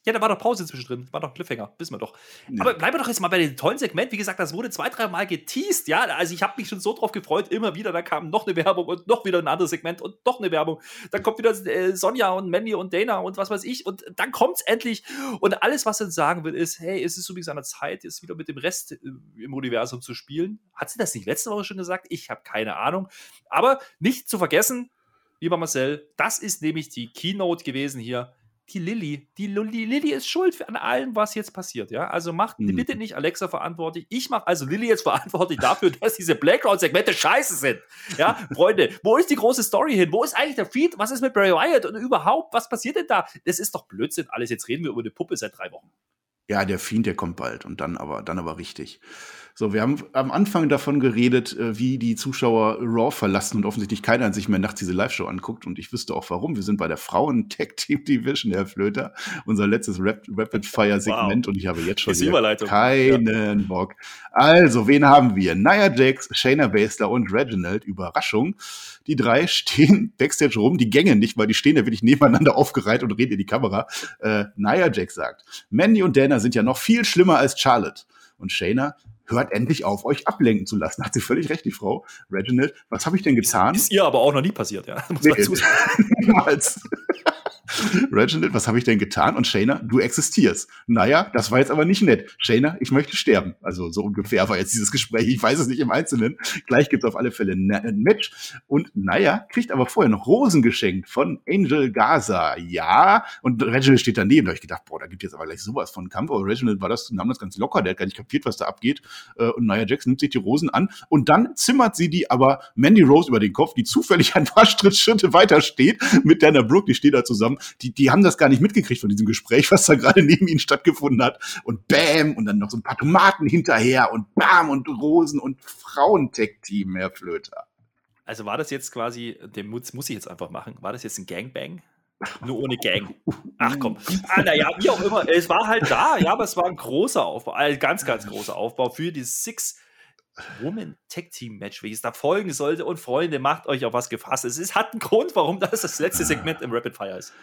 Ja, da war doch Pause zwischendrin. War doch Cliffhanger, wissen wir doch. Ja. Aber bleiben wir doch jetzt mal bei dem tollen Segment. Wie gesagt, das wurde zwei, drei Mal geteased. Ja, also ich habe mich schon so drauf gefreut. Immer wieder, da kam noch eine Werbung und noch wieder ein anderes Segment und noch eine Werbung. Dann kommt wieder äh, Sonja und Mandy und Dana und was weiß ich. Und dann kommt es endlich. Und alles, was sie sagen will, ist: hey, es ist übrigens an der Zeit, jetzt wieder mit dem Rest äh, im Universum zu spielen. Hat sie das nicht letzte Woche schon gesagt? Ich habe keine Ahnung. Aber nicht zu vergessen, lieber Marcel, das ist nämlich die Keynote gewesen hier die Lilly, die, die Lilly ist schuld an allem, was jetzt passiert, ja. Also macht mhm. bitte nicht Alexa verantwortlich. Ich mache also Lilly jetzt verantwortlich dafür, dass diese Playground-Segmente scheiße sind. Ja, Freunde, wo ist die große Story hin? Wo ist eigentlich der Feed? Was ist mit Barry Wyatt und überhaupt, was passiert denn da? Das ist doch Blödsinn alles. Jetzt reden wir über eine Puppe seit drei Wochen. Ja, der Fiend, der kommt bald und dann aber, dann aber richtig. So, wir haben am Anfang davon geredet, äh, wie die Zuschauer Raw verlassen und offensichtlich keiner sich mehr nachts diese Live-Show anguckt. Und ich wüsste auch warum. Wir sind bei der Frauen-Tech-Team-Division, Herr Flöter. Unser letztes Rap Rapid-Fire-Segment. Wow. Und ich habe jetzt schon keinen ja. Bock. Also, wen haben wir? Nia Jax, Shayna Baszler und Reginald. Überraschung. Die drei stehen Backstage rum. Die Gänge nicht, weil die stehen ja wirklich nebeneinander aufgereiht und reden in die Kamera. Äh, Nia Jax sagt, Mandy und Dana sind ja noch viel schlimmer als Charlotte. Und Shayna, hört endlich auf, euch ablenken zu lassen. Hat sie völlig recht, die Frau. Reginald, was habe ich denn getan? Ist ihr aber auch noch nie passiert, ja. Muss nee, Niemals. Reginald, was habe ich denn getan? Und Shayna, du existierst. Naja, das war jetzt aber nicht nett. Shayna, ich möchte sterben. Also so ungefähr war jetzt dieses Gespräch. Ich weiß es nicht im Einzelnen. Gleich gibt es auf alle Fälle ein Match. Und naja, kriegt aber vorher noch Rosen geschenkt von Angel Gaza. Ja. Und Reginald steht daneben. Da habe ich gedacht, boah, da gibt jetzt aber gleich sowas von Kampf. Aber Reginald war das, nahm das ganz locker. Der hat gar nicht kapiert, was da abgeht. Äh, und Nia Jax nimmt sich die Rosen an. Und dann zimmert sie die aber Mandy Rose über den Kopf, die zufällig ein paar Schritte weiter steht mit Dana Brooke. Die steht da zusammen die, die haben das gar nicht mitgekriegt von diesem Gespräch, was da gerade neben ihnen stattgefunden hat. Und bam, und dann noch so ein paar Tomaten hinterher und bam und Rosen und Frauentech-Team, Herr Flöter. Also war das jetzt quasi, den muss, muss ich jetzt einfach machen, war das jetzt ein Gangbang? Nur ohne Gang. Ach komm. Ah, naja, wie auch immer. Es war halt da, ja, aber es war ein großer Aufbau, ein ganz, ganz großer Aufbau für die Six Woman Tag Team Match, welches da folgen sollte. Und Freunde, macht euch auf was gefasst. Es ist, hat einen Grund, warum das das letzte Segment im Rapid Fire ist.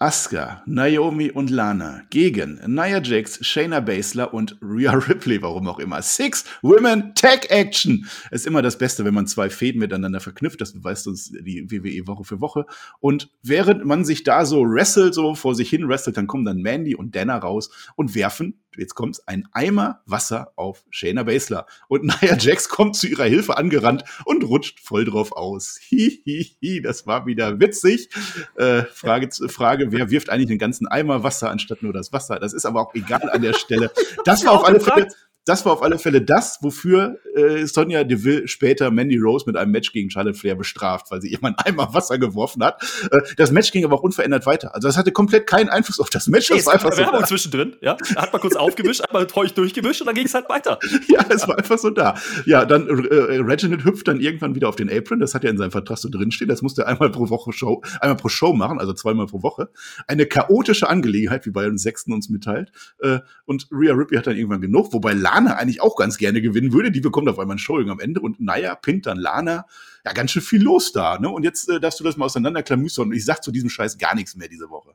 Asuka, Naomi und Lana gegen Nia Jax, Shayna Baszler und Rhea Ripley, warum auch immer. Six Women Tag Action. Ist immer das Beste, wenn man zwei Fäden miteinander verknüpft. Das beweist uns die WWE Woche für Woche. Und während man sich da so wrestelt, so vor sich hin wrestelt, dann kommen dann Mandy und Dana raus und werfen jetzt kommt's, ein Eimer Wasser auf Shayna Baszler. Und Nia Jax kommt zu ihrer Hilfe angerannt und rutscht voll drauf aus. Hihihi, das war wieder witzig. Äh, Frage, Frage, wer wirft eigentlich den ganzen Eimer Wasser anstatt nur das Wasser? Das ist aber auch egal an der Stelle. Das war auf alle Fälle das war auf alle Fälle das, wofür äh, Sonja Deville später Mandy Rose mit einem Match gegen Charlotte Flair bestraft, weil sie jemand einmal Wasser geworfen hat. Äh, das Match ging aber auch unverändert weiter. Also das hatte komplett keinen Einfluss auf das Match. Nee, das war einfach so Werbung da. zwischendrin, ja. Hat man kurz aufgewischt, einmal treuig durchgewischt und dann ging es halt weiter. ja, es war einfach so da. Ja, dann äh, Reginald hüpft dann irgendwann wieder auf den Apron. Das hat ja in seinem Vertrag so drinstehen. Das musste er einmal pro Woche Show, einmal pro Show machen, also zweimal pro Woche. Eine chaotische Angelegenheit, wie bei den Sechsten uns mitteilt. Äh, und Rhea Ripley hat dann irgendwann genug, wobei Lana eigentlich auch ganz gerne gewinnen würde. Die bekommt auf einmal ein Showing am Ende und naja, pinnt dann Lana. Ja, ganz schön viel los da. Ne? Und jetzt äh, darfst du das mal auseinanderklamüstern. Und ich sag zu diesem Scheiß gar nichts mehr diese Woche.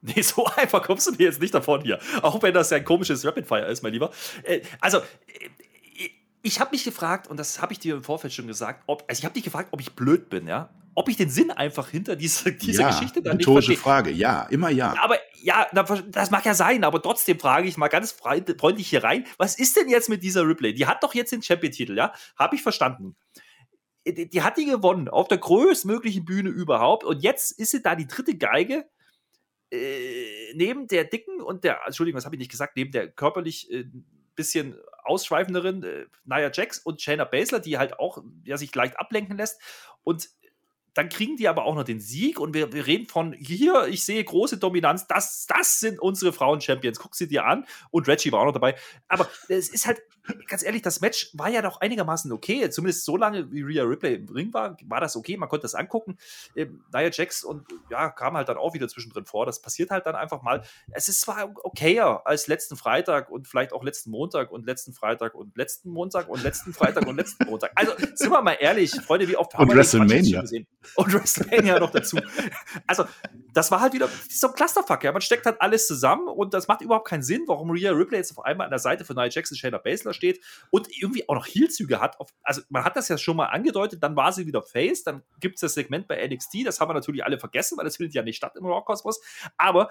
Nee, so einfach kommst du mir jetzt nicht davon hier. Auch wenn das ja ein komisches Rapid Fire ist, mein Lieber. Äh, also, äh, ich habe mich gefragt, und das habe ich dir im Vorfeld schon gesagt, ob, also ich habe dich gefragt, ob ich blöd bin, ja ob ich den Sinn einfach hinter dieser, dieser ja, Geschichte dann nicht verstehe. Frage, ja, immer ja. Aber ja, das mag ja sein, aber trotzdem frage ich mal ganz freundlich hier rein, was ist denn jetzt mit dieser Ripley? Die hat doch jetzt den Champion-Titel, ja? Habe ich verstanden. Die, die, hat die gewonnen, auf der größtmöglichen Bühne überhaupt und jetzt ist sie da die dritte Geige äh, neben der dicken und der, Entschuldigung, was habe ich nicht gesagt, neben der körperlich äh, bisschen ausschweifenderen äh, Nia Jax und Shayna Baszler, die halt auch ja, sich leicht ablenken lässt. Und dann kriegen die aber auch noch den Sieg und wir, wir reden von hier, ich sehe große Dominanz, das, das sind unsere Frauen-Champions. Guck sie dir an und Reggie war auch noch dabei. Aber es ist halt, ganz ehrlich, das Match war ja doch einigermaßen okay. Zumindest so lange, wie Rhea Ripley im Ring war, war das okay. Man konnte das angucken. Ähm, Nia Jax und ja, kam halt dann auch wieder zwischendrin vor. Das passiert halt dann einfach mal. Es ist zwar okayer als letzten Freitag und vielleicht auch letzten Montag und letzten Freitag und letzten Montag und letzten Freitag und letzten Montag. Also, sind wir mal ehrlich, Freunde, wie oft haben und wir WrestleMania. gesehen? Und WrestleMania noch dazu. Also, das war halt wieder so ein Clusterfuck, ja. Man steckt halt alles zusammen und das macht überhaupt keinen Sinn, warum Rhea Ripley jetzt auf einmal an der Seite von Nia Jackson, Shayna Baszler steht und irgendwie auch noch Heelzüge hat. Also, man hat das ja schon mal angedeutet, dann war sie wieder Face, dann gibt es das Segment bei NXT, das haben wir natürlich alle vergessen, weil das findet ja nicht statt im Raw Cosmos. Aber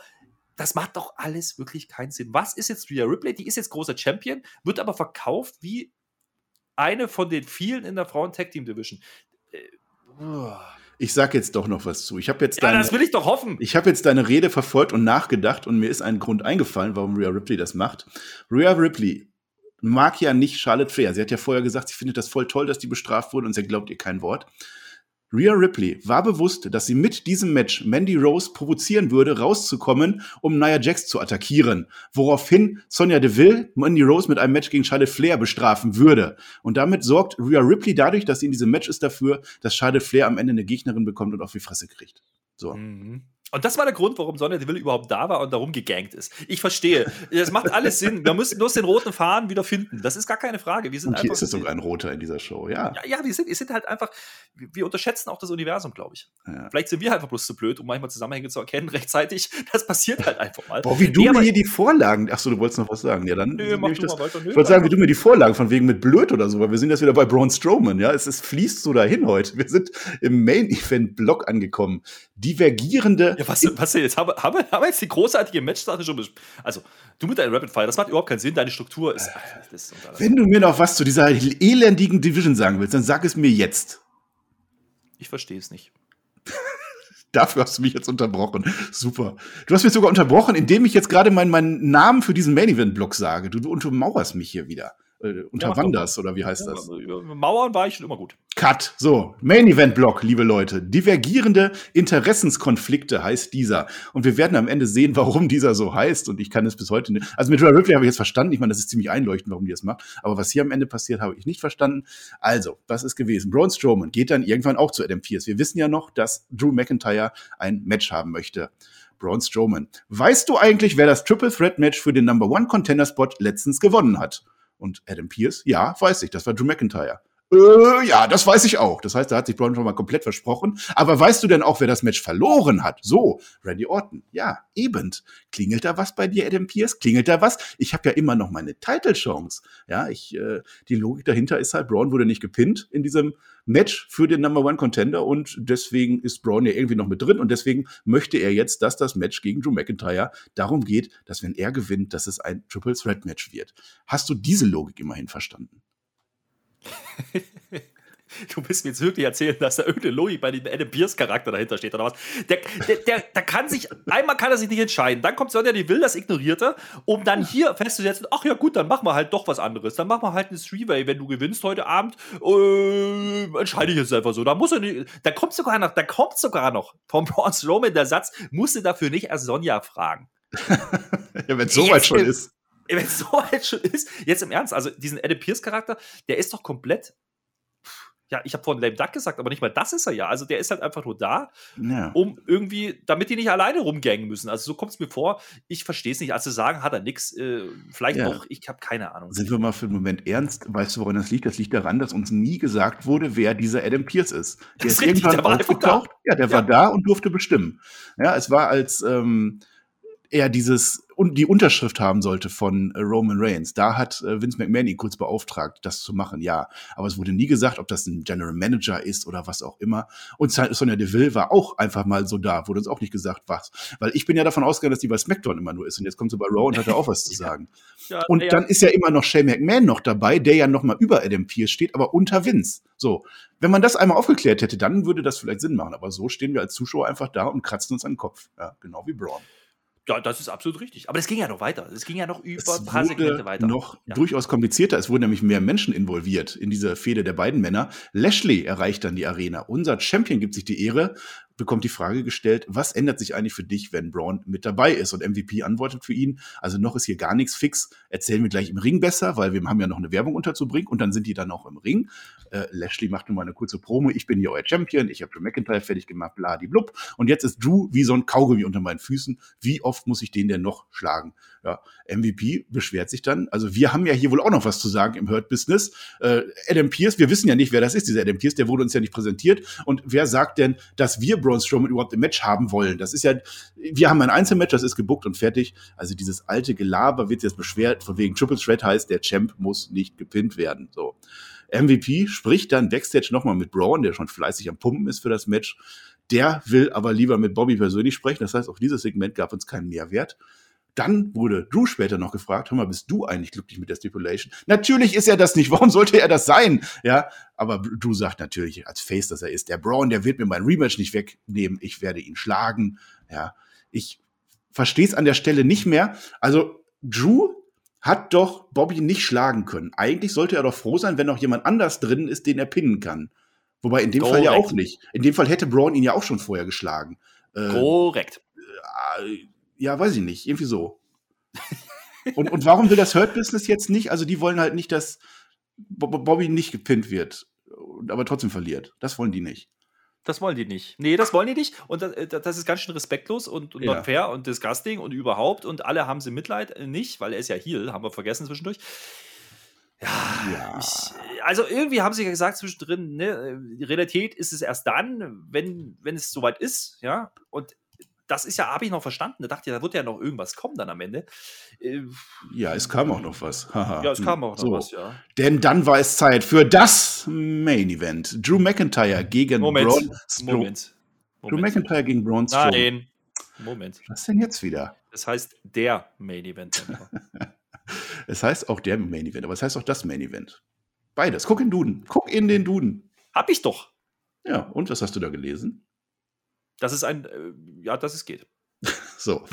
das macht doch alles wirklich keinen Sinn. Was ist jetzt Rhea Ripley? Die ist jetzt großer Champion, wird aber verkauft wie eine von den vielen in der Frauen-Tag-Team-Division. Äh, ich sag jetzt doch noch was zu. Ich habe jetzt ja, deine, das will ich doch hoffen. Ich habe jetzt deine Rede verfolgt und nachgedacht und mir ist ein Grund eingefallen, warum Rhea Ripley das macht. Rhea Ripley mag ja nicht Charlotte Flair. Sie hat ja vorher gesagt, sie findet das voll toll, dass die bestraft wurde und sie glaubt ihr kein Wort. Rhea Ripley war bewusst, dass sie mit diesem Match Mandy Rose provozieren würde, rauszukommen, um Nia Jax zu attackieren. Woraufhin Sonja Deville Mandy Rose mit einem Match gegen Charlotte Flair bestrafen würde. Und damit sorgt Rhea Ripley dadurch, dass sie in diesem Match ist, dafür, dass Charlotte Flair am Ende eine Gegnerin bekommt und auf die Fresse kriegt. So. Mhm. Und das war der Grund, warum Sonja Deville überhaupt da war und darum gegangt ist. Ich verstehe. Das macht alles Sinn. Wir müssen bloß den roten Faden wieder finden. Das ist gar keine Frage. Wir sind und hier ist es sogar ein roter in dieser Show, ja. Ja, ja wir, sind, wir sind halt einfach, wir unterschätzen auch das Universum, glaube ich. Ja. Vielleicht sind wir einfach bloß zu blöd, um manchmal Zusammenhänge zu erkennen rechtzeitig. Das passiert halt einfach mal. Boah, wie du nee, mir hier die Vorlagen, achso, du wolltest noch was sagen. Ja, dann nö, mach ich das. Weiter, nö, ich wollte sagen, wie du mir die Vorlagen von wegen mit blöd oder so, weil wir sind jetzt wieder bei Braun Strowman, ja. Es, es fließt so dahin heute. Wir sind im Main-Event-Block angekommen. Divergierende. Ja, was, was jetzt? haben, haben, haben wir jetzt die großartige Matchsache schon Also, du mit deinem Rapid Fire, das macht überhaupt keinen Sinn. Deine Struktur ist. Ach, ist Wenn du mir noch was zu dieser elendigen Division sagen willst, dann sag es mir jetzt. Ich verstehe es nicht. Dafür hast du mich jetzt unterbrochen. Super. Du hast mich sogar unterbrochen, indem ich jetzt gerade meinen, meinen Namen für diesen Main Event Block sage. Du, du untermauerst mich hier wieder äh, unterwanders ja, oder wie heißt das? Mauern war ich schon immer gut. Cut. So, Main Event Block, liebe Leute. Divergierende Interessenskonflikte heißt dieser. Und wir werden am Ende sehen, warum dieser so heißt. Und ich kann es bis heute nicht. Also mit Rhea Ripley habe ich jetzt verstanden. Ich meine, das ist ziemlich einleuchtend, warum die das macht. Aber was hier am Ende passiert, habe ich nicht verstanden. Also, was ist gewesen? Braun Strowman geht dann irgendwann auch zu Adam Pierce. Wir wissen ja noch, dass Drew McIntyre ein Match haben möchte. Braun Strowman. Weißt du eigentlich, wer das Triple Threat Match für den Number One Contender Spot letztens gewonnen hat? Und Adam Pierce, ja, weiß ich, das war Drew McIntyre. Äh, ja, das weiß ich auch. Das heißt, da hat sich Braun schon mal komplett versprochen. Aber weißt du denn auch, wer das Match verloren hat? So, Randy Orton. Ja, eben. Klingelt da was bei dir, Adam Pierce? Klingelt da was? Ich habe ja immer noch meine Title-Chance. Ja, ich, äh, die Logik dahinter ist halt, Braun wurde nicht gepinnt in diesem Match für den Number One Contender und deswegen ist Braun ja irgendwie noch mit drin und deswegen möchte er jetzt, dass das Match gegen Drew McIntyre darum geht, dass wenn er gewinnt, dass es ein Triple Threat Match wird. Hast du diese Logik immerhin verstanden? Du willst mir jetzt wirklich erzählen, dass da irgendeine Logik bei dem Adam Pierce Charakter dahinter steht oder was? Der, der, der, der kann sich, einmal kann er sich nicht entscheiden. Dann kommt Sonja die will, das ignoriert er, um dann hier festzusetzen, ach ja gut, dann machen wir halt doch was anderes. Dann machen wir halt ein Three-Way, wenn du gewinnst heute Abend, äh, entscheide ich jetzt einfach so. Da muss er nicht, da kommt sogar noch, da kommt sogar noch vom Braun Strowman der Satz, musste dafür nicht erst Sonja fragen. ja, wenn es soweit schon ist wenn es so weit schon ist, jetzt im Ernst, also diesen Adam Pierce Charakter, der ist doch komplett ja, ich habe vorhin Lame Duck gesagt, aber nicht mal das ist er ja. Also der ist halt einfach nur da, ja. um irgendwie, damit die nicht alleine rumgängen müssen. Also so kommt es mir vor. Ich verstehe es nicht. Also sagen hat er nichts. Äh, vielleicht ja. doch, ich habe keine Ahnung. Sind wir mal für einen Moment ernst? Weißt du, woran das liegt? Das liegt daran, dass uns nie gesagt wurde, wer dieser Adam Pierce ist. Der das ist, ist irgendwann der war aufgetaucht. Ja, der ja. war da und durfte bestimmen. Ja, es war als ähm, er dieses und die Unterschrift haben sollte von äh, Roman Reigns. Da hat äh, Vince McMahon ihn kurz beauftragt, das zu machen, ja. Aber es wurde nie gesagt, ob das ein General Manager ist oder was auch immer. Und Sonja Deville war auch einfach mal so da, wurde uns auch nicht gesagt, was. Weil ich bin ja davon ausgegangen, dass die bei SmackDown immer nur ist. Und jetzt kommt sie bei Raw und hat da auch was zu sagen. ja, und ja. dann ist ja immer noch Shane McMahon noch dabei, der ja noch mal über Adam Pierce steht, aber unter Vince. So. Wenn man das einmal aufgeklärt hätte, dann würde das vielleicht Sinn machen. Aber so stehen wir als Zuschauer einfach da und kratzen uns an den Kopf. Ja, genau wie Braun. Ja, das ist absolut richtig. Aber es ging ja noch weiter. Es ging ja noch über es ein paar Segmente weiter. noch ja. durchaus komplizierter. Es wurden nämlich mehr Menschen involviert in diese Fehde der beiden Männer. Lashley erreicht dann die Arena. Unser Champion gibt sich die Ehre bekommt die Frage gestellt, was ändert sich eigentlich für dich, wenn Braun mit dabei ist? Und MVP antwortet für ihn, also noch ist hier gar nichts fix, erzählen wir gleich im Ring besser, weil wir haben ja noch eine Werbung unterzubringen und dann sind die dann auch im Ring. Äh, Lashley macht nun mal eine kurze Promo, ich bin hier euer Champion, ich habe Drew McIntyre fertig gemacht, blub. Und jetzt ist Drew wie so ein Kaugummi unter meinen Füßen. Wie oft muss ich den denn noch schlagen? Ja, MVP beschwert sich dann. Also wir haben ja hier wohl auch noch was zu sagen im Hurt-Business. Äh, Adam Pierce, wir wissen ja nicht, wer das ist, dieser Adam Pierce, der wurde uns ja nicht präsentiert. Und wer sagt denn, dass wir Braun Strowman überhaupt im Match haben wollen? Das ist ja, wir haben ein Einzelmatch, das ist gebuckt und fertig. Also dieses alte Gelaber wird jetzt beschwert, von wegen Triple Threat heißt, der Champ muss nicht gepinnt werden. So. MVP spricht dann Backstage nochmal mit Braun, der schon fleißig am Pumpen ist für das Match. Der will aber lieber mit Bobby persönlich sprechen. Das heißt, auch dieses Segment gab uns keinen Mehrwert. Dann wurde Drew später noch gefragt, hör mal, bist du eigentlich glücklich mit der Stipulation? Natürlich ist er das nicht. Warum sollte er das sein? Ja, aber Drew sagt natürlich als Face, dass er ist. Der Braun, der wird mir mein Rematch nicht wegnehmen. Ich werde ihn schlagen. Ja, ich verstehe es an der Stelle nicht mehr. Also Drew hat doch Bobby nicht schlagen können. Eigentlich sollte er doch froh sein, wenn noch jemand anders drin ist, den er pinnen kann. Wobei in dem Korrekt. Fall ja auch nicht. In dem Fall hätte Braun ihn ja auch schon vorher geschlagen. Äh, Korrekt. Äh, ja, weiß ich nicht, irgendwie so. und, und warum will das Hurt Business jetzt nicht? Also die wollen halt nicht, dass Bobby nicht gepinnt wird, aber trotzdem verliert. Das wollen die nicht. Das wollen die nicht. Nee, das wollen die nicht. Und das, äh, das ist ganz schön respektlos und, und ja. fair und disgusting und überhaupt. Und alle haben sie Mitleid äh, nicht, weil er ist ja Heal, haben wir vergessen zwischendurch. Ja, ja. Ich, also irgendwie haben sie ja gesagt zwischendrin, ne, die Realität ist es erst dann, wenn, wenn es soweit ist, ja. Und das ist ja, habe ich noch verstanden. Da dachte ich, da wird ja noch irgendwas kommen dann am Ende. Äh, ja, es kam auch noch was. ja, es kam auch noch so. was, ja. Denn dann war es Zeit für das Main Event. Drew McIntyre gegen Moment. Braun Strowman. Moment. Drew McIntyre gegen Braun Strowman. Nein. Moment. Was denn jetzt wieder? Das heißt der Main Event. es heißt auch der Main Event, aber es heißt auch das Main Event. Beides. Guck in den Duden. Guck in den Duden. Hab ich doch. Ja, und was hast du da gelesen? Das ist ein, äh, ja, dass es geht. So,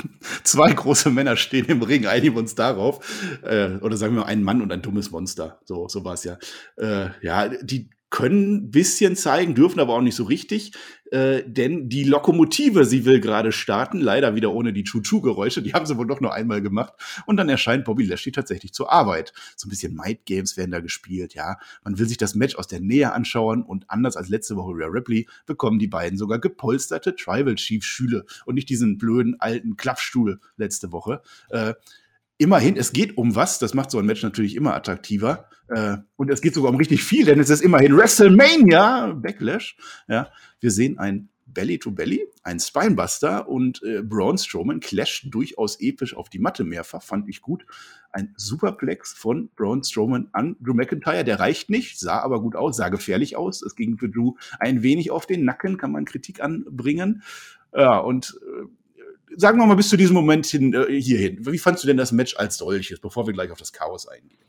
zwei große Männer stehen im Ring, einigen wir uns darauf. Äh, oder sagen wir mal, ein Mann und ein dummes Monster. So, so war es ja. Äh, ja, die können ein bisschen zeigen, dürfen aber auch nicht so richtig, äh, denn die Lokomotive, sie will gerade starten, leider wieder ohne die Chuchu-Geräusche, die haben sie wohl doch nur einmal gemacht und dann erscheint Bobby Lashley tatsächlich zur Arbeit. So ein bisschen Might Games werden da gespielt, ja. Man will sich das Match aus der Nähe anschauen und anders als letzte Woche Rhea Ripley bekommen die beiden sogar gepolsterte Tribal Chief Schüle und nicht diesen blöden alten Klappstuhl letzte Woche. Äh, immerhin, es geht um was, das macht so ein Match natürlich immer attraktiver. Äh, und es geht sogar um richtig viel, denn es ist immerhin WrestleMania, Backlash. Ja, wir sehen ein Belly to Belly, ein Spinebuster und äh, Braun Strowman clasht durchaus episch auf die Matte mehrfach, fand ich gut. Ein Superplex von Braun Strowman an Drew McIntyre, der reicht nicht, sah aber gut aus, sah gefährlich aus. Es ging für Drew ein wenig auf den Nacken, kann man Kritik anbringen. Ja, und äh, sagen wir mal bis zu diesem Moment hin, äh, hierhin. Wie fandst du denn das Match als solches, bevor wir gleich auf das Chaos eingehen?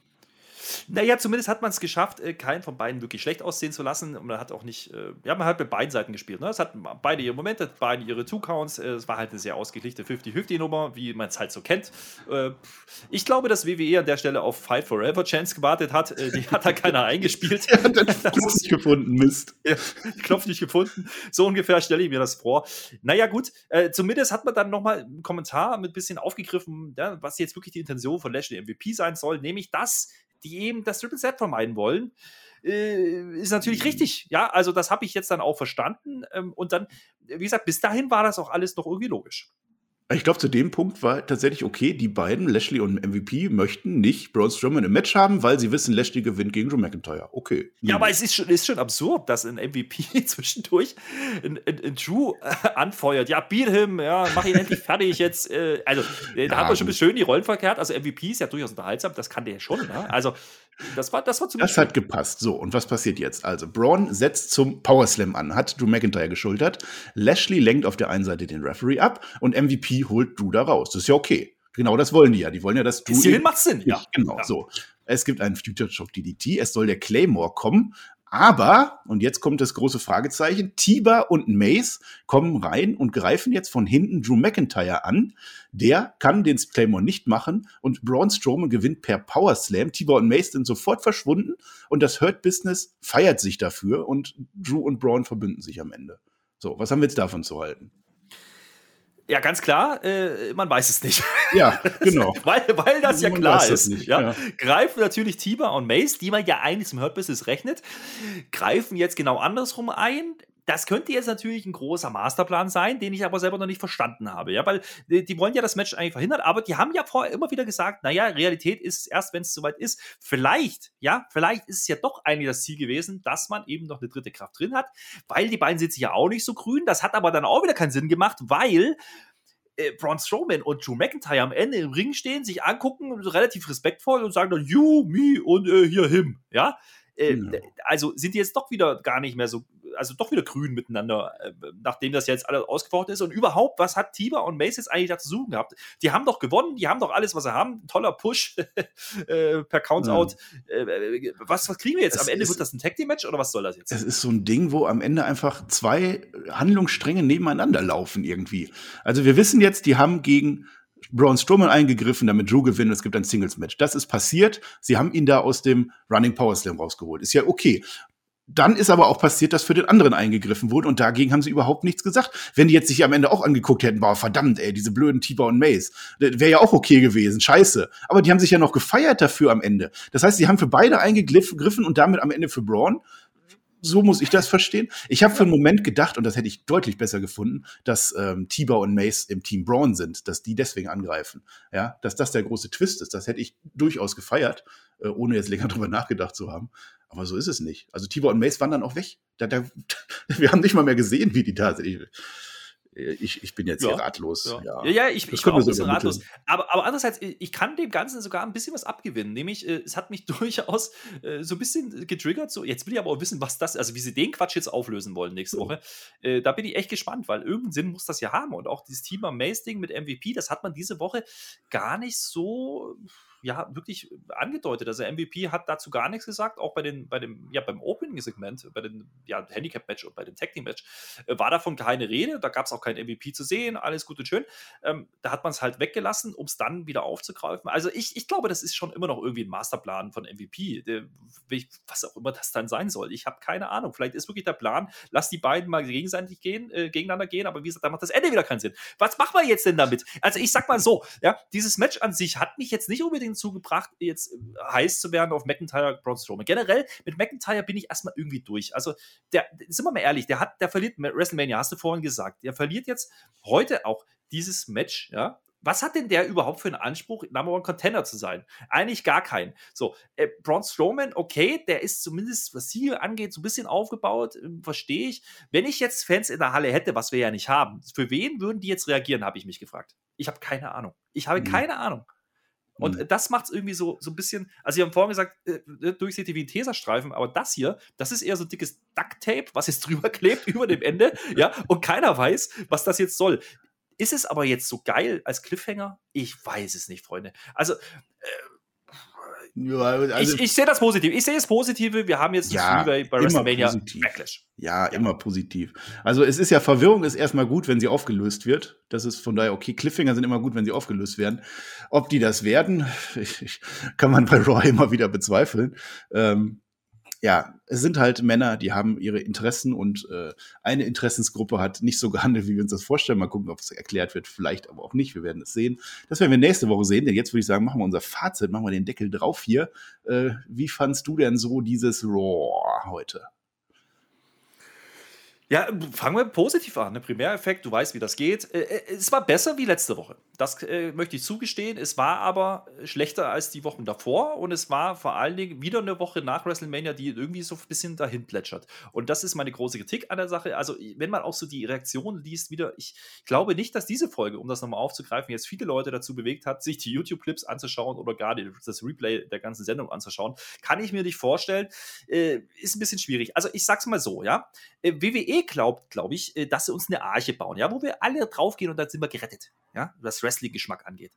Naja, zumindest hat man es geschafft, äh, keinen von beiden wirklich schlecht aussehen zu lassen. Und man hat auch nicht, äh, ja, man hat mit beiden Seiten gespielt. Ne? Es hat beide ihre Momente, beide ihre Two-Counts. Äh, es war halt eine sehr ausgeglichte 50-50-Nummer, wie man es halt so kennt. Ich glaube, dass WWE an der Stelle auf Fight Forever Chance gewartet hat. Die hat da keiner eingespielt. ja, das Knopf nicht gefunden, Mist. Ja, Knopf nicht gefunden. So ungefähr stelle ich mir das vor. Naja, gut. Zumindest hat man dann nochmal einen Kommentar mit ein bisschen aufgegriffen, ja, was jetzt wirklich die Intention von Lashley MVP sein soll, nämlich dass die eben das Triple Set vermeiden wollen, äh, ist natürlich richtig. Ja, also das habe ich jetzt dann auch verstanden. Ähm, und dann, wie gesagt, bis dahin war das auch alles noch irgendwie logisch. Ich glaube, zu dem Punkt war tatsächlich okay, die beiden, Lashley und MVP, möchten nicht Braun Strowman im Match haben, weil sie wissen, Lashley gewinnt gegen Drew McIntyre. Okay. Ja, aber es ist schon, ist schon absurd, dass ein MVP zwischendurch ein, ein, ein Drew äh, anfeuert. Ja, beat him, ja, mach ihn endlich fertig jetzt. Äh, also, da ja, hat man schon schön die Rollen verkehrt. Also, MVP ist ja durchaus unterhaltsam, das kann der schon. Ne? Also, das war, das war zum Das hat gepasst. So, und was passiert jetzt? Also, Braun setzt zum Power Slam an, hat Drew McIntyre geschultert. Lashley lenkt auf der einen Seite den Referee ab und MVP holt Drew da raus. Das ist ja okay. Genau das wollen die ja. Die wollen ja, dass Drew. Ist macht Sinn, ja. Genau, ja. so. Es gibt einen Future Shock DDT. Es soll der Claymore kommen. Aber, und jetzt kommt das große Fragezeichen, Tiba und Mace kommen rein und greifen jetzt von hinten Drew McIntyre an. Der kann den Claymore nicht machen und Braun Strowman gewinnt per Power Slam. Tiba und Mace sind sofort verschwunden und das Hurt Business feiert sich dafür und Drew und Braun verbünden sich am Ende. So, was haben wir jetzt davon zu halten? Ja, ganz klar, äh, man weiß es nicht. Ja, genau. weil, weil das ja man klar ist. Ja? ja? Greifen natürlich Tiba und Mace, die man ja eigentlich zum Hurt Business rechnet, greifen jetzt genau andersrum ein. Das könnte jetzt natürlich ein großer Masterplan sein, den ich aber selber noch nicht verstanden habe. Ja, weil die, die wollen ja das Match eigentlich verhindern, aber die haben ja vorher immer wieder gesagt, naja, Realität ist es erst, wenn es soweit ist. Vielleicht, ja, vielleicht ist es ja doch eigentlich das Ziel gewesen, dass man eben noch eine dritte Kraft drin hat, weil die beiden sitzen ja auch nicht so grün. Das hat aber dann auch wieder keinen Sinn gemacht, weil äh, Braun Strowman und Drew McIntyre am Ende im Ring stehen, sich angucken, relativ respektvoll und sagen dann you, me und äh, hier him. Ja, äh, ja. also sind die jetzt doch wieder gar nicht mehr so also doch wieder grün miteinander, äh, nachdem das jetzt alles ausgefochten ist. Und überhaupt, was hat Tiber und Mace jetzt eigentlich da zu suchen gehabt? Die haben doch gewonnen, die haben doch alles, was sie haben. Toller Push äh, per Countout. Ja. Äh, was, was kriegen wir jetzt? Es Am Ende wird das ein Tag Team Match oder was soll das jetzt? Es ist so ein Ding, wo am Ende einfach zwei Handlungsstränge nebeneinander laufen irgendwie. Also wir wissen jetzt, die haben gegen Braun Strowman eingegriffen, damit Drew gewinnt. Es gibt ein Singles-Match. Das ist passiert. Sie haben ihn da aus dem Running Power Slam rausgeholt. Ist ja okay. Dann ist aber auch passiert, dass für den anderen eingegriffen wurde und dagegen haben sie überhaupt nichts gesagt. Wenn die jetzt sich am Ende auch angeguckt hätten, boah, verdammt, ey, diese blöden Tiber und Mace, wäre ja auch okay gewesen, scheiße. Aber die haben sich ja noch gefeiert dafür am Ende. Das heißt, sie haben für beide eingegriffen und damit am Ende für Braun. So muss ich das verstehen. Ich habe für einen Moment gedacht, und das hätte ich deutlich besser gefunden, dass ähm, Tiber und Mace im Team Braun sind, dass die deswegen angreifen. Ja, dass das der große Twist ist. Das hätte ich durchaus gefeiert, äh, ohne jetzt länger drüber nachgedacht zu haben. Aber so ist es nicht. Also Tibor und Mace waren dann auch weg. Da, da, wir haben nicht mal mehr gesehen, wie die da sind. Ich, ich, ich bin jetzt ja, hier ratlos. Ja, ja. ja, ich, ich bin auch ein bisschen ratlos. Aber, aber andererseits, ich kann dem Ganzen sogar ein bisschen was abgewinnen. Nämlich, äh, es hat mich durchaus äh, so ein bisschen getriggert. So, jetzt will ich aber auch wissen, was das, also wie sie den Quatsch jetzt auflösen wollen nächste Woche. Äh, da bin ich echt gespannt, weil irgendeinen Sinn muss das ja haben. Und auch dieses Team am Mace-Ding mit MVP, das hat man diese Woche gar nicht so ja wirklich angedeutet. Also MVP hat dazu gar nichts gesagt, auch bei den, bei dem, ja, beim Opening-Segment, bei dem ja, Handicap-Match und bei dem Tag Team-Match äh, war davon keine Rede, da gab es auch kein MVP zu sehen, alles gut und schön. Ähm, da hat man es halt weggelassen, um es dann wieder aufzugreifen. Also ich, ich glaube, das ist schon immer noch irgendwie ein Masterplan von MVP, der, was auch immer das dann sein soll. Ich habe keine Ahnung. Vielleicht ist wirklich der Plan, lass die beiden mal gegenseitig gehen, äh, gegeneinander gehen, aber wie gesagt, da macht das Ende wieder keinen Sinn. Was machen wir jetzt denn damit? Also ich sag mal so, ja, dieses Match an sich hat mich jetzt nicht unbedingt zugebracht, jetzt äh, heiß zu werden auf McIntyre, Braun Strowman. Generell mit McIntyre bin ich erstmal irgendwie durch. Also, der, sind wir mal ehrlich, der hat, der verliert WrestleMania, hast du vorhin gesagt, der verliert jetzt heute auch dieses Match, ja, was hat denn der überhaupt für einen Anspruch, Number One Contender zu sein? Eigentlich gar keinen. So, äh, Braun Strowman, okay, der ist zumindest, was sie angeht, so ein bisschen aufgebaut, äh, verstehe ich. Wenn ich jetzt Fans in der Halle hätte, was wir ja nicht haben, für wen würden die jetzt reagieren, habe ich mich gefragt. Ich habe keine Ahnung. Ich habe mhm. keine Ahnung. Und mhm. das macht es irgendwie so, so ein bisschen, also Sie haben vorhin gesagt, äh, ne, durchsichtig wie ein Tesastreifen, aber das hier, das ist eher so dickes Ducktape, was jetzt drüber klebt über dem Ende, ja, und keiner weiß, was das jetzt soll. Ist es aber jetzt so geil als Cliffhanger? Ich weiß es nicht, Freunde. Also, äh, also ich, ich sehe das positiv. Ich sehe es positive. Wir haben jetzt ja, bei WrestleMania Backlash. Ja, ja, immer positiv. Also es ist ja Verwirrung ist erstmal gut, wenn sie aufgelöst wird. Das ist von daher okay. Cliffhanger sind immer gut, wenn sie aufgelöst werden. Ob die das werden, ich, ich, kann man bei Raw immer wieder bezweifeln. Ähm, ja, es sind halt Männer, die haben ihre Interessen und äh, eine Interessensgruppe hat nicht so gehandelt, wie wir uns das vorstellen. Mal gucken, ob es erklärt wird, vielleicht aber auch nicht. Wir werden es sehen. Das werden wir nächste Woche sehen, denn jetzt würde ich sagen, machen wir unser Fazit, machen wir den Deckel drauf hier. Äh, wie fandst du denn so dieses Raw heute? Ja, fangen wir positiv an. Ne? Primäreffekt, du weißt, wie das geht. Äh, äh, es war besser wie letzte Woche. Das äh, möchte ich zugestehen. Es war aber schlechter als die Wochen davor und es war vor allen Dingen wieder eine Woche nach WrestleMania, die irgendwie so ein bisschen dahin plätschert. Und das ist meine große Kritik an der Sache. Also, wenn man auch so die Reaktionen liest, wieder, ich glaube nicht, dass diese Folge, um das nochmal aufzugreifen, jetzt viele Leute dazu bewegt hat, sich die YouTube-Clips anzuschauen oder gerade das Replay der ganzen Sendung anzuschauen. Kann ich mir nicht vorstellen. Äh, ist ein bisschen schwierig. Also, ich sag's mal so, ja. Äh, WWE glaubt, glaube ich, äh, dass sie uns eine Arche bauen, ja, wo wir alle draufgehen und dann sind wir gerettet, ja, was Wrestling-Geschmack angeht.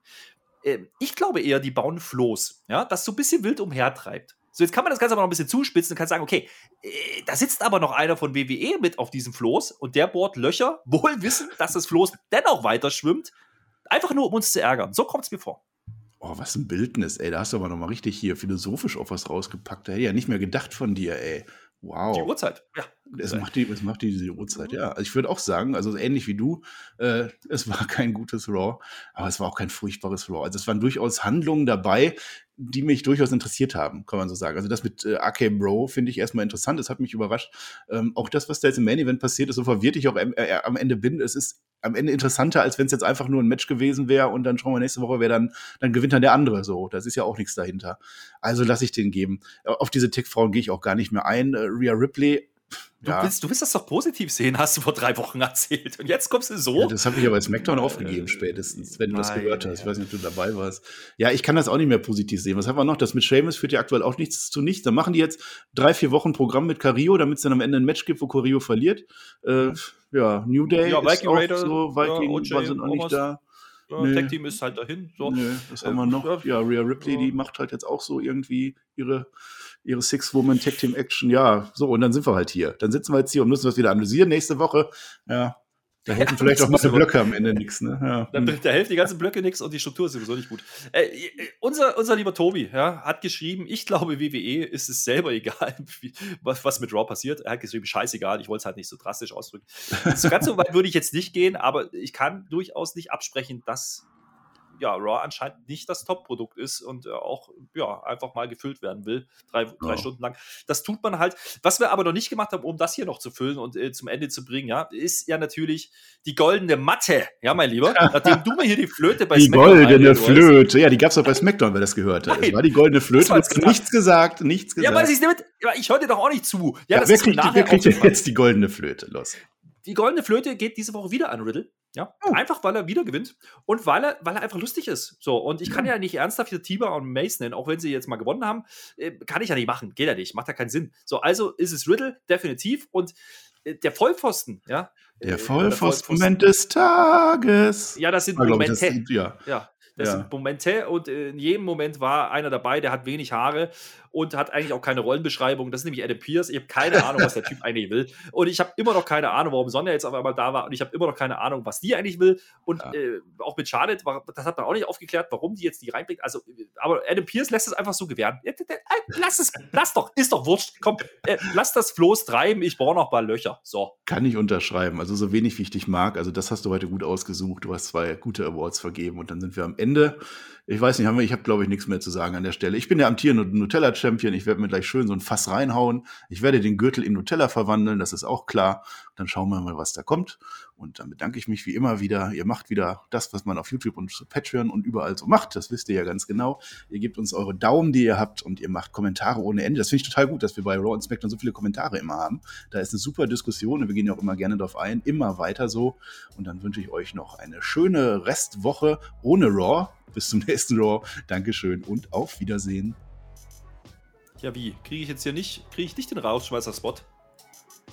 Ähm, ich glaube eher, die bauen Floß, ja, das so ein bisschen wild umhertreibt. So, jetzt kann man das Ganze aber noch ein bisschen zuspitzen und kann sagen, okay, äh, da sitzt aber noch einer von WWE mit auf diesem Floß und der bohrt Löcher, wohl wissen, dass das Floß dennoch weiter schwimmt, einfach nur um uns zu ärgern. So kommt es mir vor. Oh, was ein Bildnis, ey. Da hast du aber noch mal richtig hier philosophisch auf was rausgepackt. Da hätte ich ja nicht mehr gedacht von dir, ey. Wow. Die Uhrzeit, ja. Es macht, die, es macht die, diese Uhrzeit, ja. Also ich würde auch sagen, also ähnlich wie du, äh, es war kein gutes Raw, aber es war auch kein furchtbares Raw. Also es waren durchaus Handlungen dabei, die mich durchaus interessiert haben, kann man so sagen. Also das mit äh, AK Bro finde ich erstmal interessant, das hat mich überrascht. Ähm, auch das, was da jetzt im Main Event passiert ist, so verwirrt ich auch am, äh, am Ende bin, es ist am Ende interessanter, als wenn es jetzt einfach nur ein Match gewesen wäre und dann schauen wir nächste Woche, wer dann, dann gewinnt dann der andere. So, das ist ja auch nichts dahinter. Also lasse ich den geben. Auf diese Tech-Frauen gehe ich auch gar nicht mehr ein. Äh, Rhea Ripley Du, ja. willst, du willst das doch positiv sehen, hast du vor drei Wochen erzählt. Und jetzt kommst du so. Ja, das habe ich aber als SmackDown aufgegeben, spätestens, wenn du das gehört hast. Ich weiß nicht, ob du dabei warst. Ja, ich kann das auch nicht mehr positiv sehen. Was haben wir noch? Das mit Seamus führt ja aktuell auch nichts zu nichts. Dann machen die jetzt drei, vier Wochen Programm mit Cario, damit es dann am Ende ein Match gibt, wo Cario verliert. Äh, ja, New Day ja, Viking ist Raider, so. Viking ja, sind auch nicht da. Ja, nee. Tag Team ist halt dahin. So. Nee, was haben wir noch? Ja, Rhea Ripley, die macht halt jetzt auch so irgendwie ihre ihre Six-Woman-Tag-Team-Action. Ja, so, und dann sind wir halt hier. Dann sitzen wir jetzt hier und müssen das wieder analysieren nächste Woche. Ja, da helfen ja, vielleicht auch mal die Blöcke amEnde nichts. Ne? Ja. Da, da helfen die ganzen Blöcke nichts und die Struktur ist sowieso nicht gut. Äh, äh, unser, unser lieber Tobi ja, hat geschrieben, ich glaube, WWE ist es selber egal, wie, was, was mit Raw passiert. Er hat geschrieben, scheißegal, ich wollte es halt nicht so drastisch ausdrücken. so ganz so weit würde ich jetzt nicht gehen, aber ich kann durchaus nicht absprechen, dass ja, Raw anscheinend nicht das Top-Produkt ist und äh, auch ja, einfach mal gefüllt werden will, drei, drei ja. Stunden lang. Das tut man halt. Was wir aber noch nicht gemacht haben, um das hier noch zu füllen und äh, zum Ende zu bringen, ja, ist ja natürlich die goldene Matte, ja, mein Lieber. Nachdem du mir hier die Flöte bei die SmackDown Die goldene Flöte, ja, die gab es auch bei SmackDown, wer das gehört hat. Es war die goldene Flöte, du hast nichts gesagt, nichts gesagt. Ja, weil ich damit, ich höre dir doch auch nicht zu. Ja, ja wer kriegt, wer kriegt jetzt die goldene Flöte? Los. Die goldene Flöte geht diese Woche wieder an Riddle. Ja, oh. einfach weil er wieder gewinnt und weil er, weil er einfach lustig ist. So, und ich kann ja nicht ernsthaft hier Tiber und Mace nennen, auch wenn sie jetzt mal gewonnen haben. Äh, kann ich ja nicht machen. Geht ja nicht. Macht ja keinen Sinn. So, also ist es Riddle, definitiv. Und äh, der Vollpfosten, ja. Der Vollpfosten-Moment des Tages. Ja, das sind Momente. ja. ja. Das ja. sind Momente und in jedem Moment war einer dabei, der hat wenig Haare und hat eigentlich auch keine Rollenbeschreibung. Das ist nämlich Adam Pierce. Ich habe keine Ahnung, was der Typ eigentlich will. Und ich habe immer noch keine Ahnung, warum Sonja jetzt auf einmal da war. Und ich habe immer noch keine Ahnung, was die eigentlich will. Und ja. äh, auch mit Charlotte, das hat man auch nicht aufgeklärt, warum die jetzt die reinbringt. Also, aber Adam Pierce lässt es einfach so gewähren. Lass es, lass doch, ist doch wurscht. Komm, äh, lass das Floß treiben. Ich brauche noch ein paar Löcher. So. Kann ich unterschreiben. Also, so wenig wie ich dich mag. Also, das hast du heute gut ausgesucht. Du hast zwei gute Awards vergeben und dann sind wir am Ende. Ich weiß nicht, ich habe glaube ich nichts mehr zu sagen an der Stelle. Ich bin der amtierende Nutella Champion. Ich werde mir gleich schön so ein Fass reinhauen. Ich werde den Gürtel in Nutella verwandeln, das ist auch klar. Dann schauen wir mal, was da kommt. Und dann bedanke ich mich wie immer wieder. Ihr macht wieder das, was man auf YouTube und Patreon und überall so macht. Das wisst ihr ja ganz genau. Ihr gebt uns eure Daumen, die ihr habt, und ihr macht Kommentare ohne Ende. Das finde ich total gut, dass wir bei Raw und SmackDown so viele Kommentare immer haben. Da ist eine super Diskussion und wir gehen ja auch immer gerne darauf ein. Immer weiter so. Und dann wünsche ich euch noch eine schöne Restwoche ohne Raw. Bis zum nächsten Raw. Dankeschön und auf Wiedersehen. Ja, wie? Kriege ich jetzt hier nicht, kriege ich nicht den Rausschmeißer-Spot?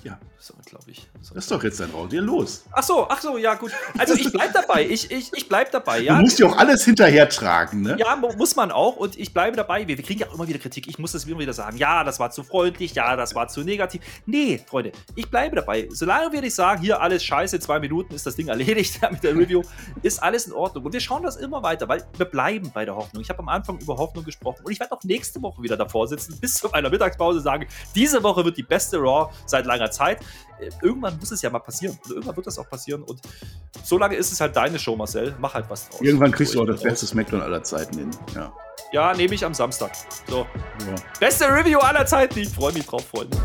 Ja. So, glaube ich. So. Das ist doch jetzt dein Raum. Dir los. Ach so, ach so, ja, gut. Also ich bleib dabei. Ich, ich, ich bleib dabei, ja. Du musst ja auch alles hinterher tragen, ne? Ja, muss man auch. Und ich bleibe dabei. Wir, wir kriegen ja auch immer wieder Kritik. Ich muss das immer wieder sagen. Ja, das war zu freundlich. Ja, das war zu negativ. Nee, Freunde, ich bleibe dabei. Solange wir nicht sagen, hier alles scheiße, zwei Minuten ist das Ding erledigt mit der Review, ist alles in Ordnung. Und wir schauen das immer weiter, weil wir bleiben bei der Hoffnung. Ich habe am Anfang über Hoffnung gesprochen. Und ich werde auch nächste Woche wieder davor sitzen, bis zu meiner Mittagspause sagen, diese Woche wird die beste Raw seit langer Zeit irgendwann muss es ja mal passieren. Also irgendwann wird das auch passieren. Und solange ist es halt deine Show, Marcel. Mach halt was draus. Irgendwann kriegst du auch das beste Smackdown aller Zeiten hin. Ja, ja nehme ich am Samstag. So. Ja. Beste Review aller Zeiten. Ich freue mich drauf, Freunde.